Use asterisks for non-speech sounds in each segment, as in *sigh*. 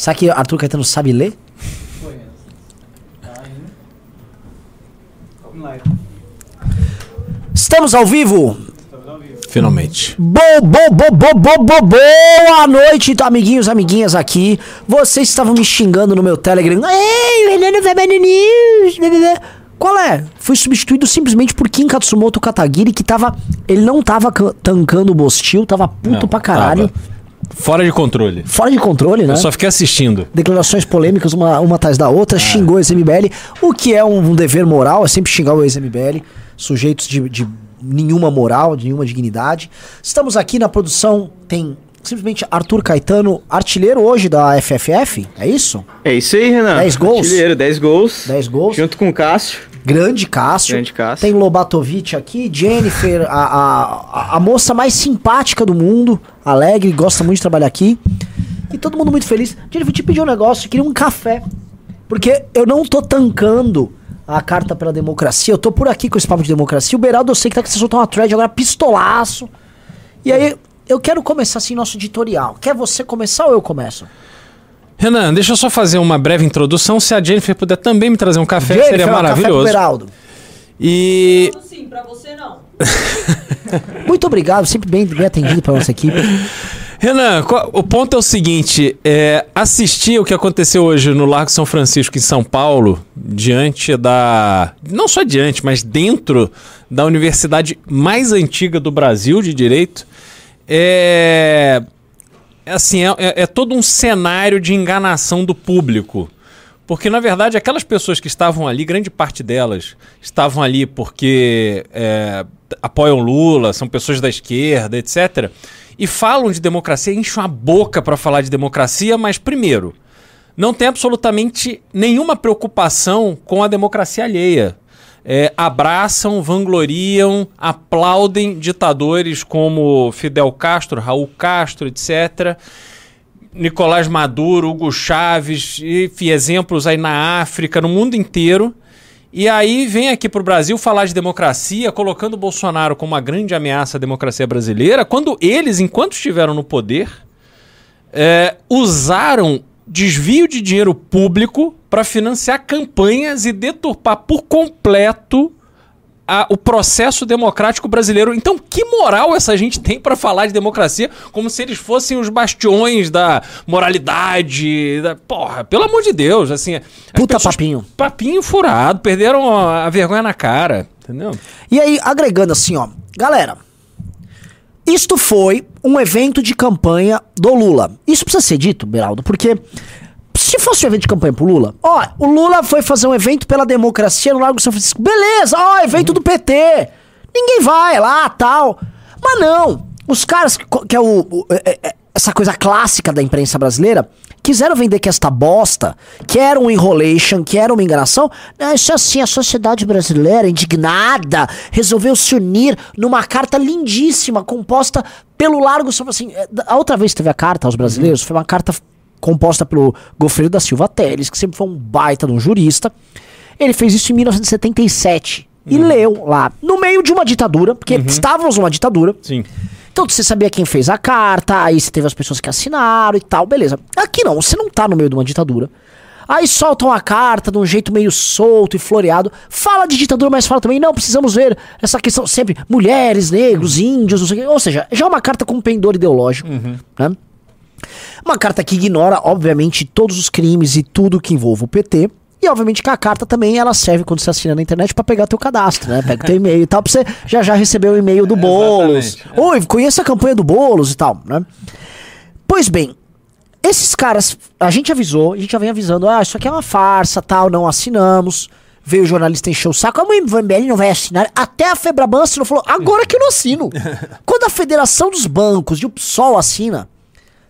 Será que Arthur Caetano sabe ler? Estamos ao vivo? Finalmente. Bo, bo, bo, bo, bo, bo, boa noite, amiguinhos, amiguinhas aqui. Vocês estavam me xingando no meu Telegram. Ei, o Renan vai no news. Qual é? Fui substituído simplesmente por Kim Katsumoto Katagiri, que tava. Ele não tava can- tancando o Bostil, tava puto Não, pra caralho. tava. Fora de controle. Fora de controle, né? Eu só fiquei assistindo. declarações polêmicas uma, uma atrás da outra, xingou o ex-MBL, o que é um, um dever moral, é sempre xingar o ex-MBL, sujeitos de, de nenhuma moral, de nenhuma dignidade. Estamos aqui na produção, tem simplesmente Arthur Caetano, artilheiro hoje da FFF, é isso? É isso aí, Renan. 10 gols? Artilheiro, 10 gols. 10 gols. Junto com o Cássio. Grande Cássio. Grande Cássio. Tem Lobatovic aqui, Jennifer, a, a, a- moça mais simpática do mundo, alegre, gosta muito de trabalhar aqui. E todo mundo muito feliz. Jennifer, te pedi um negócio, eu queria um café. Porque eu não tô tancando a carta pela democracia, eu tô por aqui com esse papo de democracia. O Beraldo, eu sei que tá que você soltou uma thread agora, pistolaço. E aí, eu quero começar assim nosso editorial. Quer você começar ou eu começo? Renan, deixa eu só fazer uma breve introdução. Se a Jennifer puder também me trazer um café, Jennifer, seria café pro maravilhoso. Beraldo. E Sim, pra você não. *laughs* Muito obrigado, sempre bem, bem atendido pela nossa equipe. Renan, o ponto é o seguinte: é, assistir o que aconteceu hoje no Largo São Francisco, em São Paulo, diante da. Não só diante, mas dentro da universidade mais antiga do Brasil de direito, é. é Assim, é, é- é todo um cenário de enganação do público. Porque, na verdade, aquelas pessoas que estavam ali, grande parte delas, estavam ali porque é, apoiam Lula, são pessoas da esquerda, etc. E falam de democracia, enchem a boca para falar de democracia, mas, primeiro, não tem absolutamente nenhuma preocupação com a democracia alheia. É, abraçam, vangloriam, aplaudem ditadores como Fidel Castro, Raul Castro, etc. Nicolás Maduro, Hugo Chaves, enfim, exemplos aí na África, no mundo inteiro. E aí vem aqui pro Brasil falar de democracia, colocando o Bolsonaro como uma grande ameaça à democracia brasileira, quando eles, enquanto estiveram no poder, é, usaram desvio de dinheiro público para financiar campanhas e deturpar por completo a- o processo democrático brasileiro. Então, que moral essa gente tem para falar de democracia como se eles fossem os bastiões da moralidade? Da... Porra, pelo amor de Deus, assim. as Puta pessoas- papinho. Papinho furado, perderam a a vergonha na cara, entendeu? E aí, agregando assim, ó. Galera, isto foi um evento de campanha do Lula. Isso precisa ser dito, Beraldo, porque se fosse um evento de campanha pro Lula, ó, o Lula foi fazer um evento pela democracia no Largo São Francisco. Beleza, ó, evento do PT. Ninguém vai lá, tal. Mas não. Os caras, que que é o, o- é- é- essa coisa clássica da imprensa brasileira, quiseram vender que esta bosta, que era um enrolation, que era uma enganação. Não, isso é assim, a sociedade brasileira, indignada, resolveu se unir numa carta lindíssima, composta pelo Largo Francisco. Assim, a outra vez que teve a carta aos brasileiros, foi uma carta composta pelo Gofredo da Silva Teles, que sempre foi um baita de um jurista. Ele fez isso em 1977. E leu lá, no meio de uma ditadura, porque estávamos numa ditadura. Sim. Então você sabia quem fez a carta, aí você teve as pessoas que assinaram e tal, beleza. Aqui não, você não tá no meio de uma ditadura. Aí soltam a carta de um jeito meio solto e floreado. Fala de ditadura, mas fala também, não, precisamos ver essa questão sempre, mulheres, negros, índios, não sei o quê. Ou seja, já é uma carta com pendor ideológico, né? Uma carta que ignora, obviamente, todos os crimes e tudo que envolve o PT. E obviamente que a carta também ela serve quando você assina na internet pra pegar teu cadastro, né? Pega teu e-mail e tal, pra você já já receber o e-mail do Boulos. exatamente. Oi, conheça a campanha do Boulos e tal, né? Pois bem, esses caras, a gente avisou, a gente já vem avisando, ah, isso aqui é uma farsa, tal, não assinamos. Veio o jornalista encher o saco, ah, mas o MBL não vai assinar. Até a Febraban assinou, falou, agora que eu não assino. *laughs* Quando a Federação dos Bancos e o PSOL assina,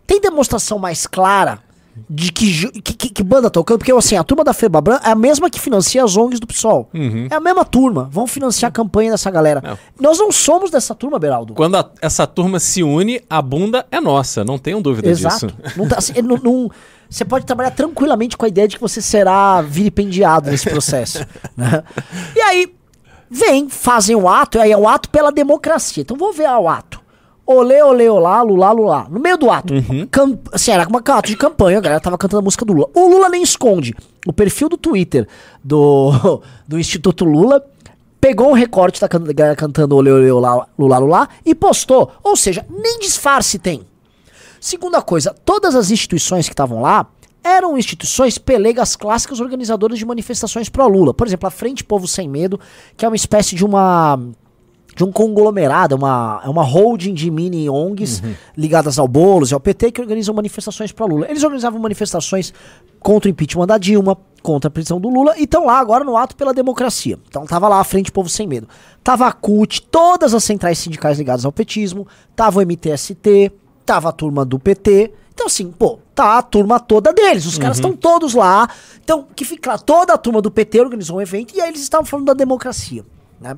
tem demonstração mais clara de que, que, que, que banda tocando? Porque assim, a turma da Febraban é a mesma que financia as ONGs do PSOL. É a mesma turma. Vão financiar a campanha dessa galera. Nós não somos dessa turma, Beraldo. Quando a- essa turma se une, a bunda é nossa, não tenham dúvida Exato. disso. Não tá- assim, não- não- você pode trabalhar tranquilamente com a ideia de que você será vilipendiado nesse processo. *laughs* né? E aí, vem, fazem o ato, aí é o ato pela democracia. Então vou ver o ato. Olê, olê, olá, lulá, lulá. No meio do ato. Cam- assim, era uma ato de campanha, a galera tava cantando a música do Lula. O Lula nem esconde. O perfil do Twitter do, *laughs* do Instituto Lula pegou um recorte da galera cantando olê, olê, olá, lulá, lulá e postou. Ou seja, nem disfarce tem. Segunda coisa, todas as instituições que estavam lá eram instituições pelegas clássicas organizadoras de manifestações pró-Lula. Por exemplo, a Frente Povo Sem Medo, que é uma espécie de uma de um conglomerado, é uma, é uma holding de mini ONGs ligadas ao Boulos e ao PT que organizam manifestações pró Lula. Eles organizavam manifestações contra o impeachment da Dilma, contra a prisão do Lula e estão lá agora no ato pela democracia. Então tava lá a Frente Povo Sem Medo. Tava a CUT, todas as centrais sindicais ligadas ao petismo, tava o MTST, tava a turma do PT. Então assim, pô, tá a turma toda deles, os caras estão todos lá. Então, que fica claro, toda a turma do PT organizou um evento e aí eles estavam falando da democracia, né?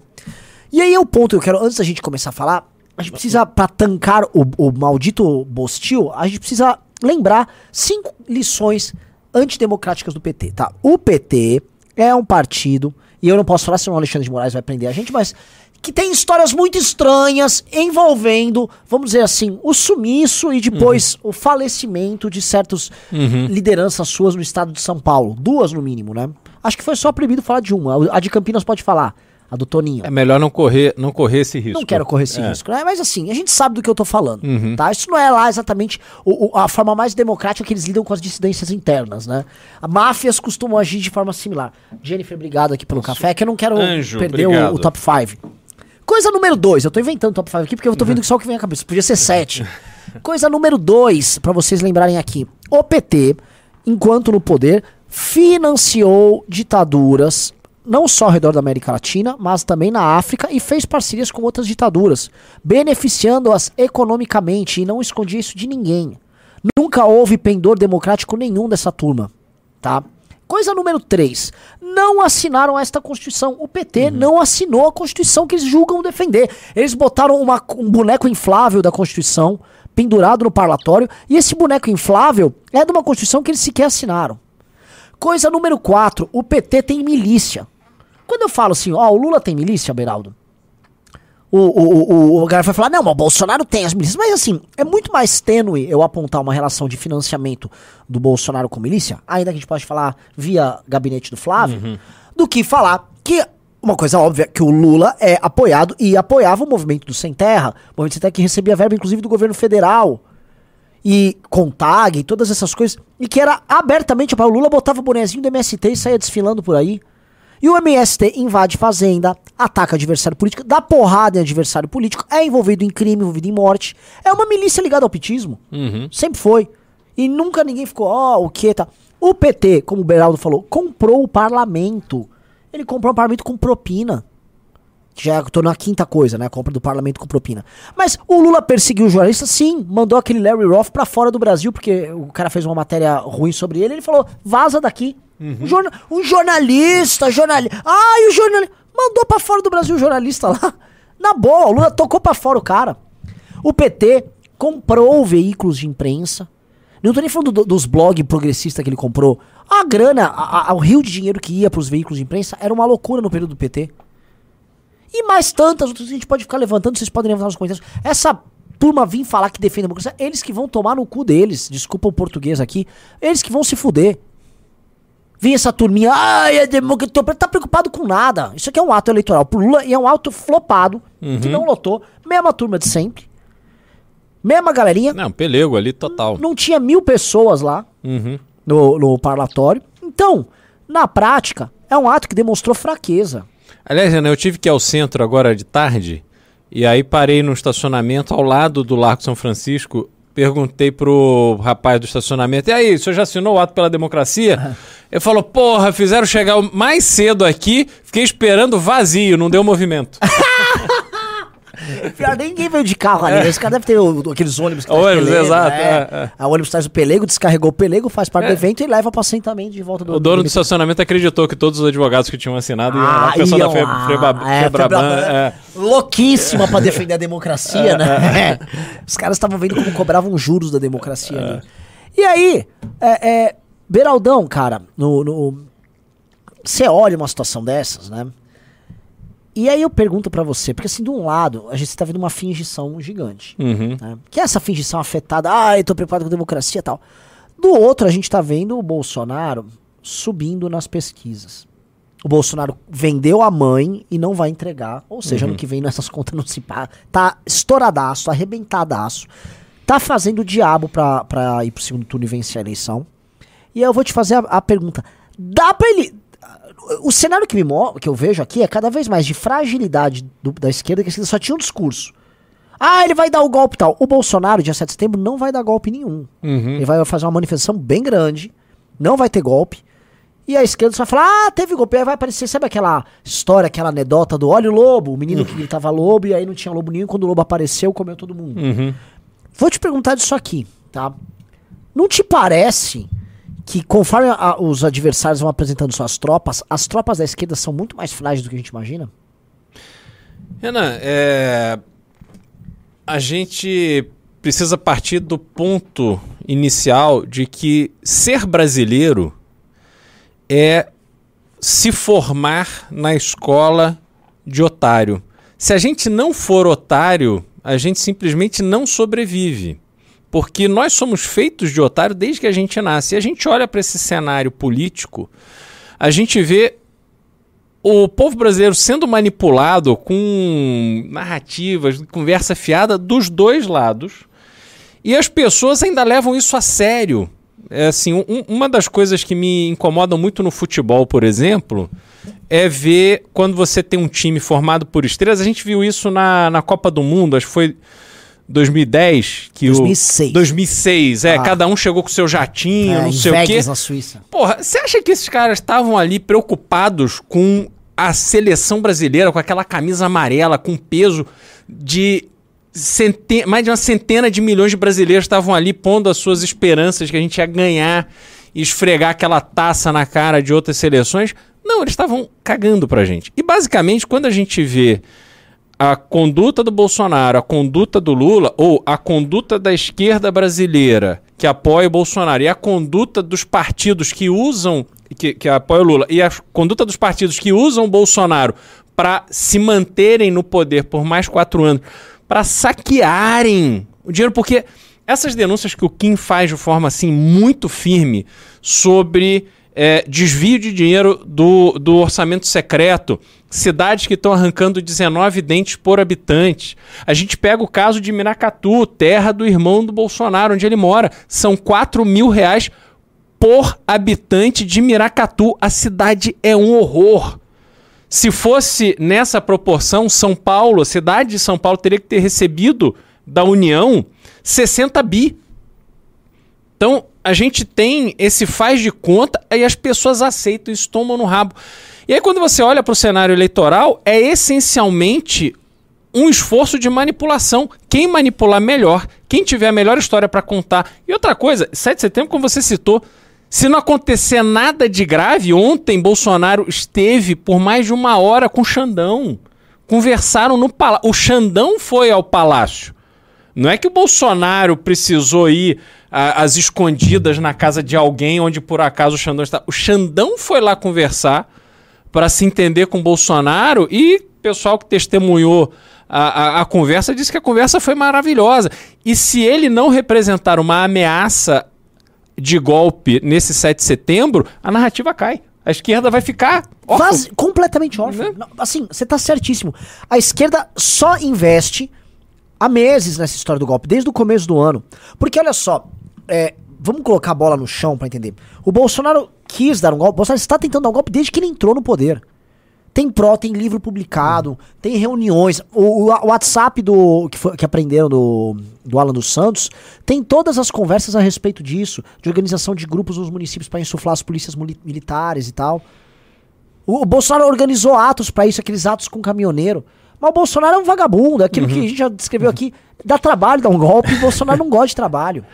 E aí é o ponto que eu quero, antes da gente começar a falar, a gente precisa, pra tancar o, o maldito Bostil, a gente precisa lembrar cinco lições antidemocráticas do PT, tá? O PT é um partido, e eu não posso falar senão o Alexandre de Moraes vai prender a gente, mas que tem histórias muito estranhas envolvendo, vamos dizer assim, o sumiço e depois o falecimento de certas lideranças suas no estado de São Paulo. Duas no mínimo, né? Acho que foi só proibido falar de uma. A de Campinas pode falar. A do Toninho. É melhor não correr, não correr esse risco. Não quero correr esse É. risco, né? Mas assim, a gente sabe do que eu tô falando, Uhum. tá? Isso não é lá exatamente o- o- a forma mais democrática que eles lidam com as dissidências internas, né? A máfias costumam agir de forma similar. Jennifer, obrigado aqui pelo café, que eu não quero Anjo, perder o, o top 5. Coisa número 2, eu tô inventando top 5 aqui porque eu tô vendo que só o que vem à cabeça. Podia ser 7. *laughs* Coisa número 2, pra vocês lembrarem aqui. O PT, enquanto no poder, financiou ditaduras, não só ao redor da América Latina, mas também na África e fez parcerias com outras ditaduras, beneficiando-as economicamente e não escondia isso de ninguém. Nunca houve pendor democrático nenhum dessa turma, tá? Coisa número 3. Não assinaram esta Constituição. O PT não assinou a Constituição que eles julgam defender. Eles botaram uma- um boneco inflável da Constituição pendurado no parlatório e esse boneco inflável é de uma Constituição que eles sequer assinaram. Coisa número 4. O PT tem milícia. Quando eu falo assim, ó, o Lula tem milícia, Beraldo, o, o, o, o cara vai falar, não, mas o Bolsonaro tem as milícias. Mas assim, é muito mais tênue eu apontar uma relação de financiamento do Bolsonaro com milícia, ainda que a gente pode falar via gabinete do Flávio, do que falar que. Uma coisa óbvia, que o Lula é apoiado e apoiava o movimento do Sem Terra, o movimento Sem Terra que recebia verba, inclusive, do governo federal e Contag e todas essas coisas, e que era abertamente para o Lula botava o bonezinho do MST e saía desfilando por aí. E o MST invade fazenda, ataca adversário político, dá porrada em adversário político, é envolvido em crime, envolvido em morte. É uma milícia ligada ao petismo. Sempre foi. E nunca ninguém ficou, ó, o que tá. O PT, como o Beraldo falou, comprou o parlamento. Ele comprou o parlamento com propina. Já tô na quinta coisa, né? A compra do parlamento com propina. Mas o Lula perseguiu o jornalista, sim. Mandou aquele Larry Roth pra fora do Brasil, porque o cara fez uma matéria ruim sobre ele. Ele falou, vaza daqui. Um, jorna- um jornalista, jornalista. Ai, o jornalista. Mandou pra fora do Brasil o jornalista lá. Na boa, o Lula tocou pra fora o cara. O PT comprou veículos de imprensa. Não tô nem falando do- dos blogs progressistas que ele comprou. A grana, a- a- o rio de dinheiro que ia pros veículos de imprensa era uma loucura no período do PT. E mais tantas outras a gente pode ficar levantando, vocês podem levantar nos comentários. Essa turma vir falar que defende a democracia, eles que vão tomar no cu deles, desculpa o português aqui, eles que vão se fuder. Vem essa turminha, ai, a democracia, tá preocupado com nada. Isso aqui é um ato eleitoral pro Lula e é um ato flopado, que não lotou. Mesma turma de sempre. Mesma galerinha. Não, pelego ali total. Não tinha mil pessoas lá Uhum. no, no parlatório. Então, na prática, é um ato que demonstrou fraqueza. Aliás, Renan, eu tive que ir ao centro agora de tarde e aí parei no estacionamento ao lado do Largo São Francisco. Perguntei pro rapaz do estacionamento: E aí, o senhor já assinou o ato pela democracia? Ele falou: Porra, fizeram chegar mais cedo aqui, fiquei esperando vazio, não deu movimento. *laughs* Pior, ninguém veio de carro ali. Esse cara deve ter o- aqueles ônibus que traz Ônibus, exato, né? é, é. A ônibus traz o pelego, descarregou o pelego, faz parte do É. evento e leva para assentamento de volta do O dono do do estacionamento acreditou que todos os advogados que tinham assinado iam lá. Ah, O pessoal da iam Fe- lá. Febra- É, Febraban, Febraban, é. Louquíssima pra defender a democracia, né? *laughs* Os caras estavam vendo como cobravam juros da democracia ali. E aí, é, é, Beraldão, cara, no, no- você olha uma situação dessas, né? E aí eu pergunto pra você, porque assim, de um lado, a gente tá vendo uma fingição gigante. Uhum. né? Que é essa fingição afetada, ah, eu tô preocupado com a democracia e tal. Do outro, a gente tá vendo o Bolsonaro subindo nas pesquisas. O Bolsonaro vendeu a mãe e não vai entregar. Ou seja, ano que vem nessas contas não se paga. Tá estouradaço, arrebentadaço. Tá fazendo o diabo pra, pra ir pro segundo turno e vencer a eleição. E aí eu vou te fazer a, a pergunta. Dá pra ele. O cenário que, me que eu vejo aqui é cada vez mais de fragilidade do- da esquerda, que a esquerda só tinha um discurso. Ah, ele vai dar o golpe e tal. O Bolsonaro, dia 7 de setembro, não vai dar golpe nenhum. Uhum. Ele vai fazer uma manifestação bem grande, não vai ter golpe. E a esquerda só vai falar, ah, teve golpe. Aí vai aparecer, sabe aquela história, aquela anedota do olha o lobo, o menino que gritava lobo e aí não tinha lobo nenhum. Quando o lobo apareceu, comeu todo mundo. Uhum. Vou te perguntar disso aqui, tá? Não te parece que conforme a- os adversários vão apresentando suas tropas, as tropas da esquerda são muito mais frágeis do que a gente imagina? Renan, é, a gente precisa partir do ponto inicial de que ser brasileiro é se formar na escola de otário. Se a gente não for otário, a gente simplesmente não sobrevive. Porque nós somos feitos de otário desde que a gente nasce. E a gente olha para esse cenário político, a gente vê o povo brasileiro sendo manipulado com narrativas, conversa fiada dos dois lados. E as pessoas ainda levam isso a sério. É assim, um- uma das coisas que me incomodam muito no futebol, por exemplo, é ver quando você tem um time formado por estrelas. A gente viu isso na, na Copa do Mundo, acho que foi 2010 que 2006. o 2006, é, Ah. cada um chegou com seu jatinho, É, não sei o quê. Vegas, na Suíça. Porra, você acha que esses caras estavam ali preocupados com a seleção brasileira, com aquela camisa amarela, com peso de centen- mais de uma centena de milhões de brasileiros estavam ali pondo as suas esperanças que a gente ia ganhar e esfregar aquela taça na cara de outras seleções? Não, eles estavam cagando pra gente. E basicamente, quando a gente vê a conduta do Bolsonaro, a conduta do Lula, ou a conduta da esquerda brasileira que apoia o Bolsonaro e a conduta dos partidos que usam, que, que apoia o Lula, e a conduta dos partidos que usam o Bolsonaro para se manterem no poder por mais quatro anos, para saquearem o dinheiro, porque essas denúncias que o Kim faz de forma assim muito firme sobre é, desvio de dinheiro do, do orçamento secreto, cidades que estão arrancando 19 dentes por habitante. A gente pega o caso de Miracatu, terra do irmão do Bolsonaro, onde ele mora. São 4 mil reais por habitante de Miracatu. A cidade é um horror. Se fosse nessa proporção, São Paulo, a cidade de São Paulo teria que ter recebido da União 60 bi. Então, a gente tem esse faz de conta e as pessoas aceitam isso, tomam no rabo. E aí, quando você olha para o cenário eleitoral, é essencialmente um esforço de manipulação. Quem manipular melhor, quem tiver a melhor história para contar. E outra coisa, 7 de setembro, como você citou, se não acontecer nada de grave, ontem Bolsonaro esteve por mais de uma hora com o Xandão. Conversaram no palácio. O Xandão foi ao palácio. Não é que o Bolsonaro precisou ir às escondidas na casa de alguém onde por acaso o Xandão está. O Xandão foi lá conversar para se entender com o Bolsonaro e o pessoal que testemunhou a, a, a conversa disse que a conversa foi maravilhosa. E se ele não representar uma ameaça de golpe nesse 7 de setembro, a narrativa cai. A esquerda vai ficar órfã. Vaz- completamente órfão. Né? Assim, você tá certíssimo. A esquerda só investe há meses nessa história do golpe, desde o começo do ano. Porque olha só, é, vamos colocar a bola no chão pra entender. O Bolsonaro quis dar um golpe, o Bolsonaro está tentando dar um golpe desde que ele entrou no poder. Tem pró, tem livro publicado, tem reuniões. O, o WhatsApp do que, foi, que aprenderam do, do Alan dos Santos tem todas as conversas a respeito disso, de organização de grupos nos municípios para insuflar as polícias militares e tal. O, o Bolsonaro organizou atos pra isso, aqueles atos com caminhoneiro. Mas o Bolsonaro é um vagabundo, é aquilo que a gente já descreveu aqui. Dá trabalho, dá um golpe, e o Bolsonaro não gosta de trabalho.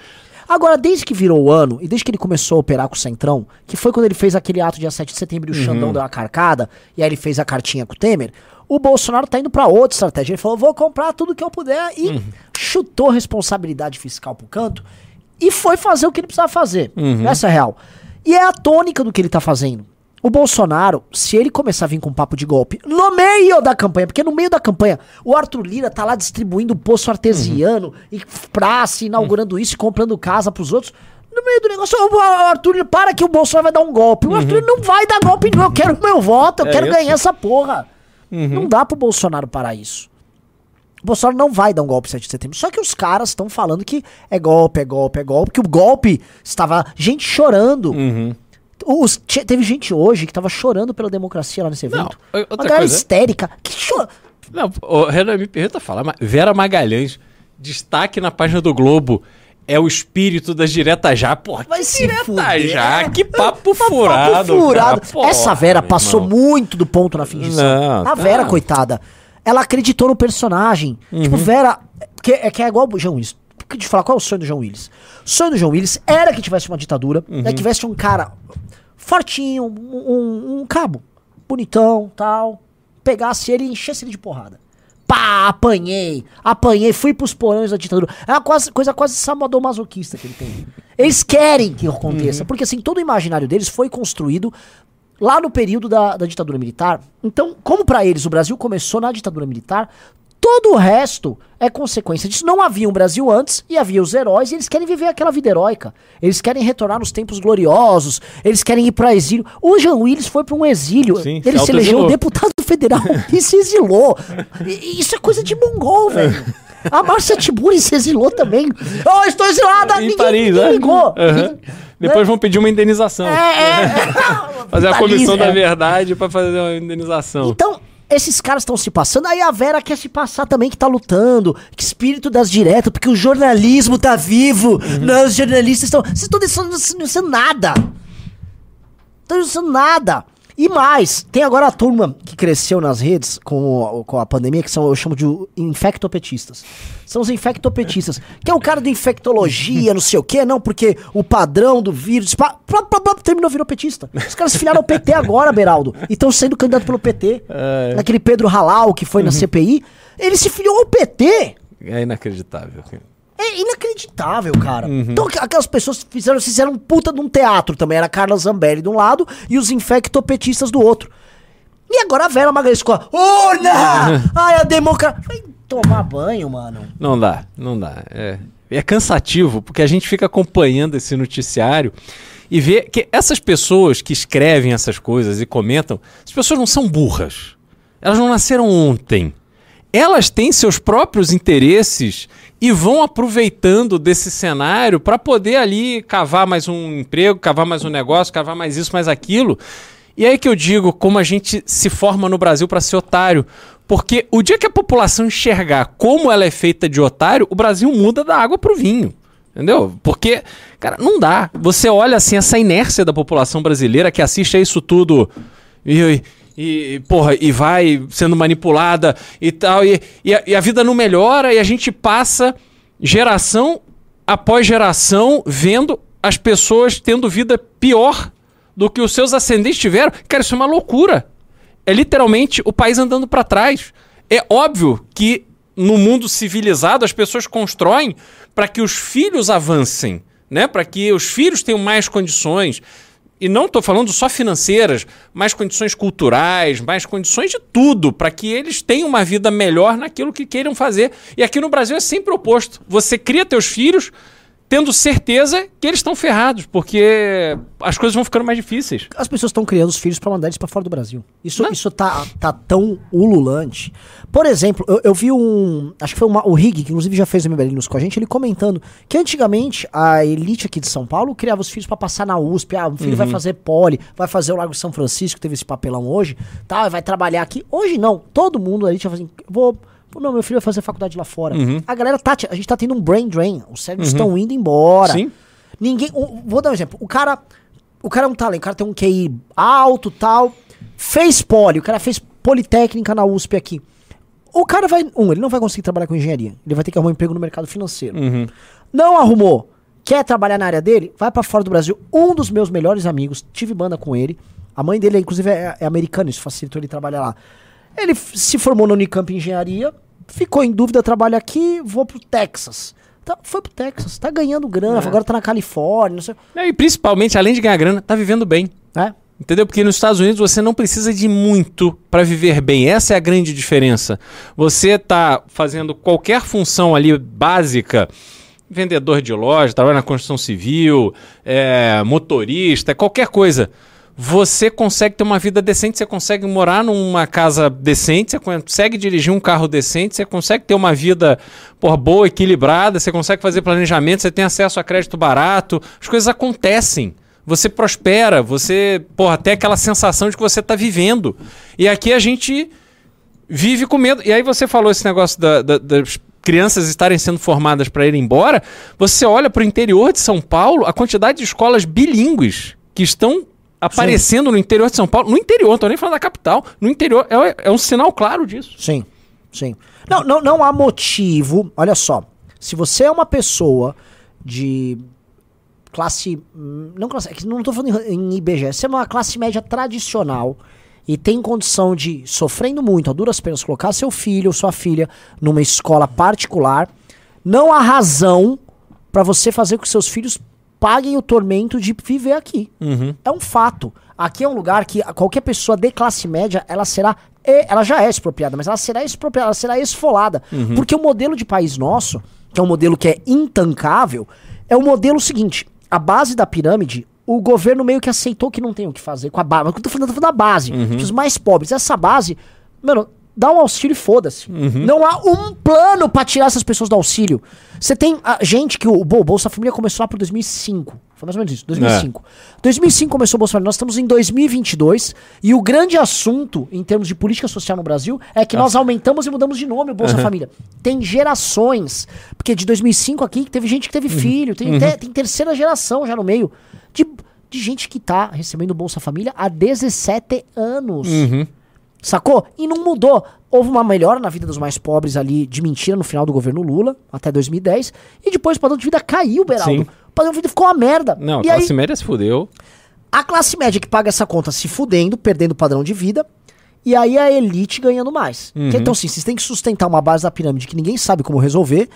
Agora, desde que virou o ano, e desde que ele começou a operar com o Centrão, que foi quando ele fez aquele ato dia 7 de setembro e o Xandão deu uma carcada, e aí ele fez a cartinha com o Temer, o Bolsonaro tá indo pra outra estratégia. Ele falou, vou comprar tudo que eu puder, e chutou responsabilidade fiscal pro canto, e foi fazer o que ele precisava fazer. Essa é a real. E é a tônica do que ele tá fazendo. O Bolsonaro, se ele começar a vir com papo de golpe no meio da campanha, porque no meio da campanha o Arthur Lira tá lá distribuindo poço artesiano e praça, inaugurando isso e comprando casa pros outros. No meio do negócio, o Arthur Lira, para que o Bolsonaro vai dar um golpe. O Arthur Lira não vai dar golpe, não. Eu quero o meu voto, eu É quero isso? ganhar essa porra. Não dá pro Bolsonaro parar isso. O Bolsonaro não vai dar um golpe 7 de setembro. Só que os caras estão falando que é golpe, é golpe, é golpe. Que o golpe estava gente chorando. Uhum. Os- te- teve gente hoje que tava chorando pela democracia lá nesse evento. Não, Uma galera coisa- histérica. Que chora. Não, o Renan me permita falar, mas Vera Magalhães, destaque na página do Globo. É o espírito das diretas já. Porra, Vai que direta fuder. já. Que *laughs* papo Papo furado. furado. cara. Essa Vera passou irmão. muito do ponto na fingição. Não, a tá. Vera, coitada, ela acreditou no personagem. Uhum. Tipo, Vera. Que, é que é igual o João Willis. De falar qual é o sonho do João Willis? O sonho do João Willis era que tivesse uma ditadura, Uhum. é que tivesse um cara fortinho, um, um- um cabo, bonitão, tal. Pegasse ele e enchesse ele de porrada. Pá, apanhei, apanhei, fui pros porões da ditadura. É uma quase- coisa quase sadomasoquista que ele tem. Eles querem que aconteça, porque assim, todo o imaginário deles foi construído lá no período da, da ditadura militar. Então, como pra eles o Brasil começou na ditadura militar, todo o resto é consequência disso. Não havia um Brasil antes e havia os heróis e eles querem viver aquela vida heróica. Eles querem retornar nos tempos gloriosos, eles querem ir pra exílio. O Jean Willis foi pra um exílio. Sim, ele se elegeu deputado federal *laughs* e se exilou. E- isso é coisa de mongol, velho. A Márcia Tiburi se exilou também. Oh, estou exilada! Em ninguém, Paris, ninguém né? ligou. Ninguém- Depois vão pedir uma indenização. É, é, é. *laughs* Fazer a comissão da é. verdade pra fazer uma indenização. Então, esses caras estão se passando, aí a Vera quer se passar também, que tá lutando, que espírito das diretas, porque o jornalismo tá vivo, Uhum. não, os jornalistas estão. Vocês estão denunciando denunciando nada. Estão denunciando nada. E mais, tem agora a turma que cresceu nas redes com, com a pandemia, que são, eu chamo de infectopetistas. São os infectopetistas. *laughs* Que é o cara da infectologia, não sei o quê, não, porque o padrão do vírus. pá, plá, plá, plá, terminou, virou petista. Os caras se filiaram ao PT agora, Beraldo. E estão sendo candidato pelo PT. É. Naquele Pedro Halal que foi na CPI. Ele se filiou ao PT. É inacreditável. É inacreditável, cara. Então aqu- aquelas pessoas fizeram, fizeram um puta de um teatro também. Era a Carla Zambelli de um lado e os infectopetistas do outro. E agora a Vera Magalhães urna! *laughs* Ai, a democracia... Vai tomar banho, mano. Não dá, não dá. É, é cansativo, porque a gente fica acompanhando esse noticiário e vê que essas pessoas que escrevem essas coisas e comentam, as pessoas não são burras. Elas não nasceram ontem. Elas têm seus próprios interesses e vão aproveitando desse cenário para poder ali cavar mais um emprego, cavar mais um negócio, cavar mais isso, mais aquilo. E aí que eu digo como a gente se forma no Brasil para ser otário. Porque o dia que a população enxergar como ela é feita de otário, o Brasil muda da água pro vinho. Entendeu? Porque, cara, não dá. Você olha assim, essa inércia da população brasileira que assiste a isso tudo e, e, porra, e vai sendo manipulada e tal, e, e, a, e a vida não melhora e a gente passa geração após geração vendo as pessoas tendo vida pior do que os seus ascendentes tiveram. Cara, isso é uma loucura. É literalmente o país andando para trás. É óbvio que no mundo civilizado as pessoas constroem para que os filhos avancem, né? Para que os filhos tenham mais condições. E não estou falando só financeiras, mais condições culturais, mais condições de tudo, para que eles tenham uma vida melhor naquilo que queiram fazer. E aqui no Brasil é sempre oposto. Você cria teus filhos tendo certeza que eles estão ferrados, porque as coisas vão ficando mais difíceis. As pessoas estão criando os filhos pra mandar eles pra fora do Brasil. Isso, isso tá, tá tão ululante. Por exemplo, eu, eu vi um. Acho que foi uma- o Rig, que inclusive já fez o MBL News com a gente, ele comentando que antigamente a elite aqui de São Paulo criava os filhos pra passar na USP. Ah, o filho vai fazer poli, vai fazer o Largo de São Francisco, teve esse papelão hoje, tá? Vai trabalhar aqui. Hoje não. Todo mundo ali tinha assim, vou. Não, meu filho vai fazer faculdade lá fora. A galera tá. A gente tá tendo um brain drain. Os cérebros estão indo embora. Sim. Ninguém. o- vou dar um exemplo. O cara. O cara é um talento, o cara tem um QI alto tal. Fez poli, o cara fez politécnica na USP aqui. O cara vai. Um, ele não vai conseguir trabalhar com engenharia. Ele vai ter que arrumar um emprego no mercado financeiro. Não arrumou. Quer trabalhar na área dele? Vai pra fora do Brasil. Um dos meus melhores amigos, tive banda com ele. A mãe dele, inclusive, é, é americana, isso facilitou ele trabalhar lá. Ele se formou na Unicamp engenharia, ficou em dúvida, trabalha aqui, vou pro Texas. Tá, foi pro Texas, tá ganhando grana, agora tá na Califórnia, não sei. E principalmente, além de ganhar grana, tá vivendo bem. É. Entendeu? Porque nos Estados Unidos você não precisa de muito para viver bem. Essa é a grande diferença. Você está fazendo qualquer função ali básica, vendedor de loja, trabalha na construção civil, é, motorista, qualquer coisa. Você consegue ter uma vida decente, você consegue morar numa casa decente, você consegue dirigir um carro decente, você consegue ter uma vida por boa, equilibrada, você consegue fazer planejamento, você tem acesso a crédito barato, as coisas acontecem você prospera, você, porra, tem aquela sensação de que você está vivendo. E aqui a gente vive com medo. E aí você falou esse negócio da, da, das crianças estarem sendo formadas para ir embora. Você olha para o interior de São Paulo, a quantidade de escolas bilíngues que estão aparecendo Sim. no interior de São Paulo. No interior, não estou nem falando da capital. No interior, é, é um sinal claro disso. Sim, sim. Não, não, não há motivo. Olha só. Se você é uma pessoa de classe. Não classe. É não estou falando em IBGE. Se é uma classe média tradicional e tem condição de, sofrendo muito, a duras penas, colocar seu filho ou sua filha numa escola particular, não há razão para você fazer com que seus filhos paguem o tormento de viver aqui. Uhum. É um fato. Aqui é um lugar que qualquer pessoa de classe média, ela será. Ela já é expropriada, mas ela será expropriada, ela será esfolada. Uhum. Porque o modelo de país nosso, que é um modelo que é intancável, é o modelo seguinte: a base da pirâmide, o governo meio que aceitou que não tem o que fazer com a base. Mas eu tô falando, tô falando da base, uhum. os mais pobres. Essa base, mano, dá um auxílio e foda-se. Uhum. Não há um plano para tirar essas pessoas do auxílio. Você tem a gente que o, o Bolsa Família começou lá por 2005. Foi mais ou menos isso, 2005. É. 2005 começou o Bolsa Família. Nós estamos em 2022 e o grande assunto em termos de política social no Brasil é que ah. nós aumentamos e mudamos de nome o Bolsa uhum. Família. Tem gerações, porque de 2005 aqui teve gente que teve uhum. filho, tem, uhum. tem terceira geração já no meio de, de gente que tá recebendo Bolsa Família há 17 anos. Uhum. Sacou? E não mudou. Houve uma melhora na vida dos mais pobres ali de mentira no final do governo Lula, até 2010. E depois o padrão de vida caiu, Beraldo. Sim. O padrão de vida ficou uma merda. Não, e a classe aí, média se fudeu. A classe média que paga essa conta se fudendo, perdendo o padrão de vida. E aí a elite ganhando mais. Uhum. Então, assim, vocês têm que sustentar uma base da pirâmide que ninguém sabe como resolver.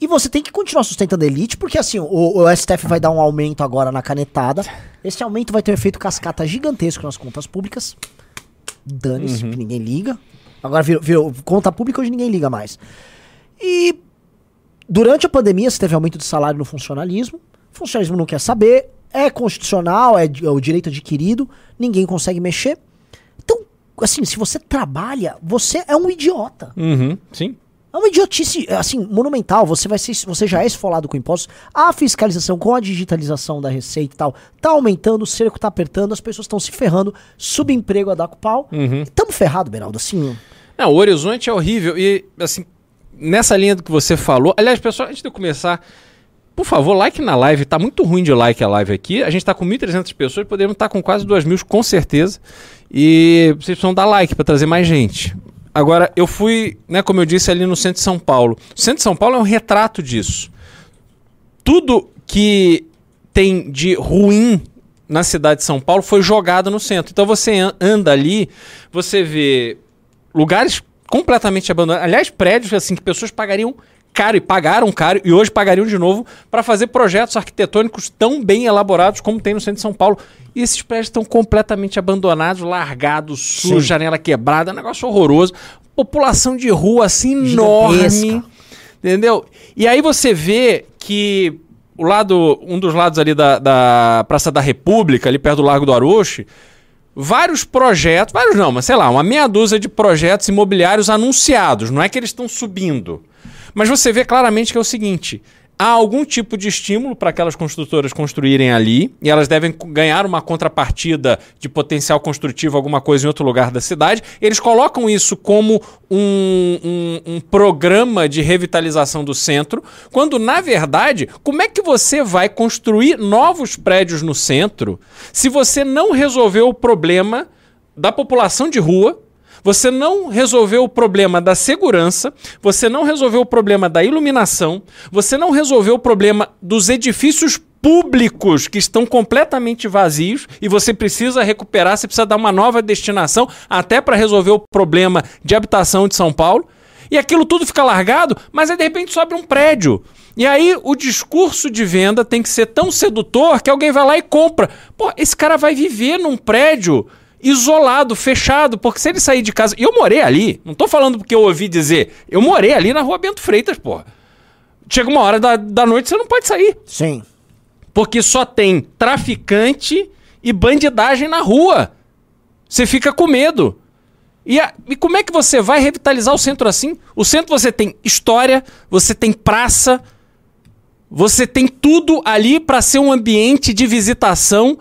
E você tem que continuar sustentando a elite, porque assim, o, o STF vai dar um aumento agora na canetada. Esse aumento vai ter um efeito cascata gigantesco nas contas públicas. Dane-se, uhum. ninguém liga. Agora virou, virou, conta pública, hoje ninguém liga mais. E durante a pandemia você teve aumento de salário no funcionalismo. O funcionalismo não quer saber, é constitucional, é, é o direito adquirido, ninguém consegue mexer. Então, assim, se você trabalha, você é um idiota. Uhum, sim. É uma idiotice, assim, monumental. Você vai ser, você já é esfolado com impostos. A fiscalização com a digitalização da receita e tal tá aumentando, o cerco tá apertando, as pessoas estão se ferrando, subemprego a dar com pau. Uhum. Tamo ferrado, Beraldo, assim. Não, o horizonte é horrível e, assim, nessa linha do que você falou. Aliás, pessoal, antes de eu começar, por favor, like na live. Tá muito ruim de like a live aqui. A gente tá com 1.300 pessoas, podemos estar tá com quase 2.000 com certeza. E vocês precisam dar like para trazer mais gente. Agora, eu fui, né, como eu disse, ali no centro de São Paulo. O centro de São Paulo é um retrato disso. Tudo que tem de ruim na cidade de São Paulo foi jogado no centro. Então você anda ali, você vê lugares completamente abandonados. Aliás, prédios assim que pessoas pagariam caro e pagaram caro e hoje pagariam de novo para fazer projetos arquitetônicos tão bem elaborados como tem no centro de São Paulo. E esses prédios estão completamente abandonados, largados, sujos, janela quebrada, negócio horroroso. População de rua assim enorme. Entendeu? E aí você vê que o lado, um dos lados ali da, da Praça da República, ali perto do Largo do Aroche, vários projetos, vários não, mas sei lá, uma meia dúzia de projetos imobiliários anunciados. Não é que eles estão subindo. Mas você vê claramente que é o seguinte: há algum tipo de estímulo para aquelas construtoras construírem ali, e elas devem ganhar uma contrapartida de potencial construtivo, alguma coisa em outro lugar da cidade. Eles colocam isso como um, um, um, programa de revitalização do centro, quando, na verdade, como é que você vai construir novos prédios no centro se você não resolveu o problema da população de rua? Você não resolveu o problema da segurança, você não resolveu o problema da iluminação, você não resolveu o problema dos edifícios públicos que estão completamente vazios e você precisa recuperar, você precisa dar uma nova destinação até para resolver o problema de habitação de São Paulo. E aquilo tudo fica largado, mas aí de repente sobe um prédio. E aí o discurso de venda tem que ser tão sedutor que alguém vai lá e compra. Pô, esse cara vai viver num prédio isolado, fechado, porque se ele sair de casa. E eu morei ali, não tô falando porque eu ouvi dizer, eu morei ali na rua Bento Freitas, pô. Chega uma hora da, da noite, você não pode sair. Sim. Porque só tem traficante e bandidagem na rua. Você fica com medo. E, a- e como é que você vai revitalizar o centro assim? O centro você tem história, você tem praça, você tem tudo ali para ser um ambiente de visitação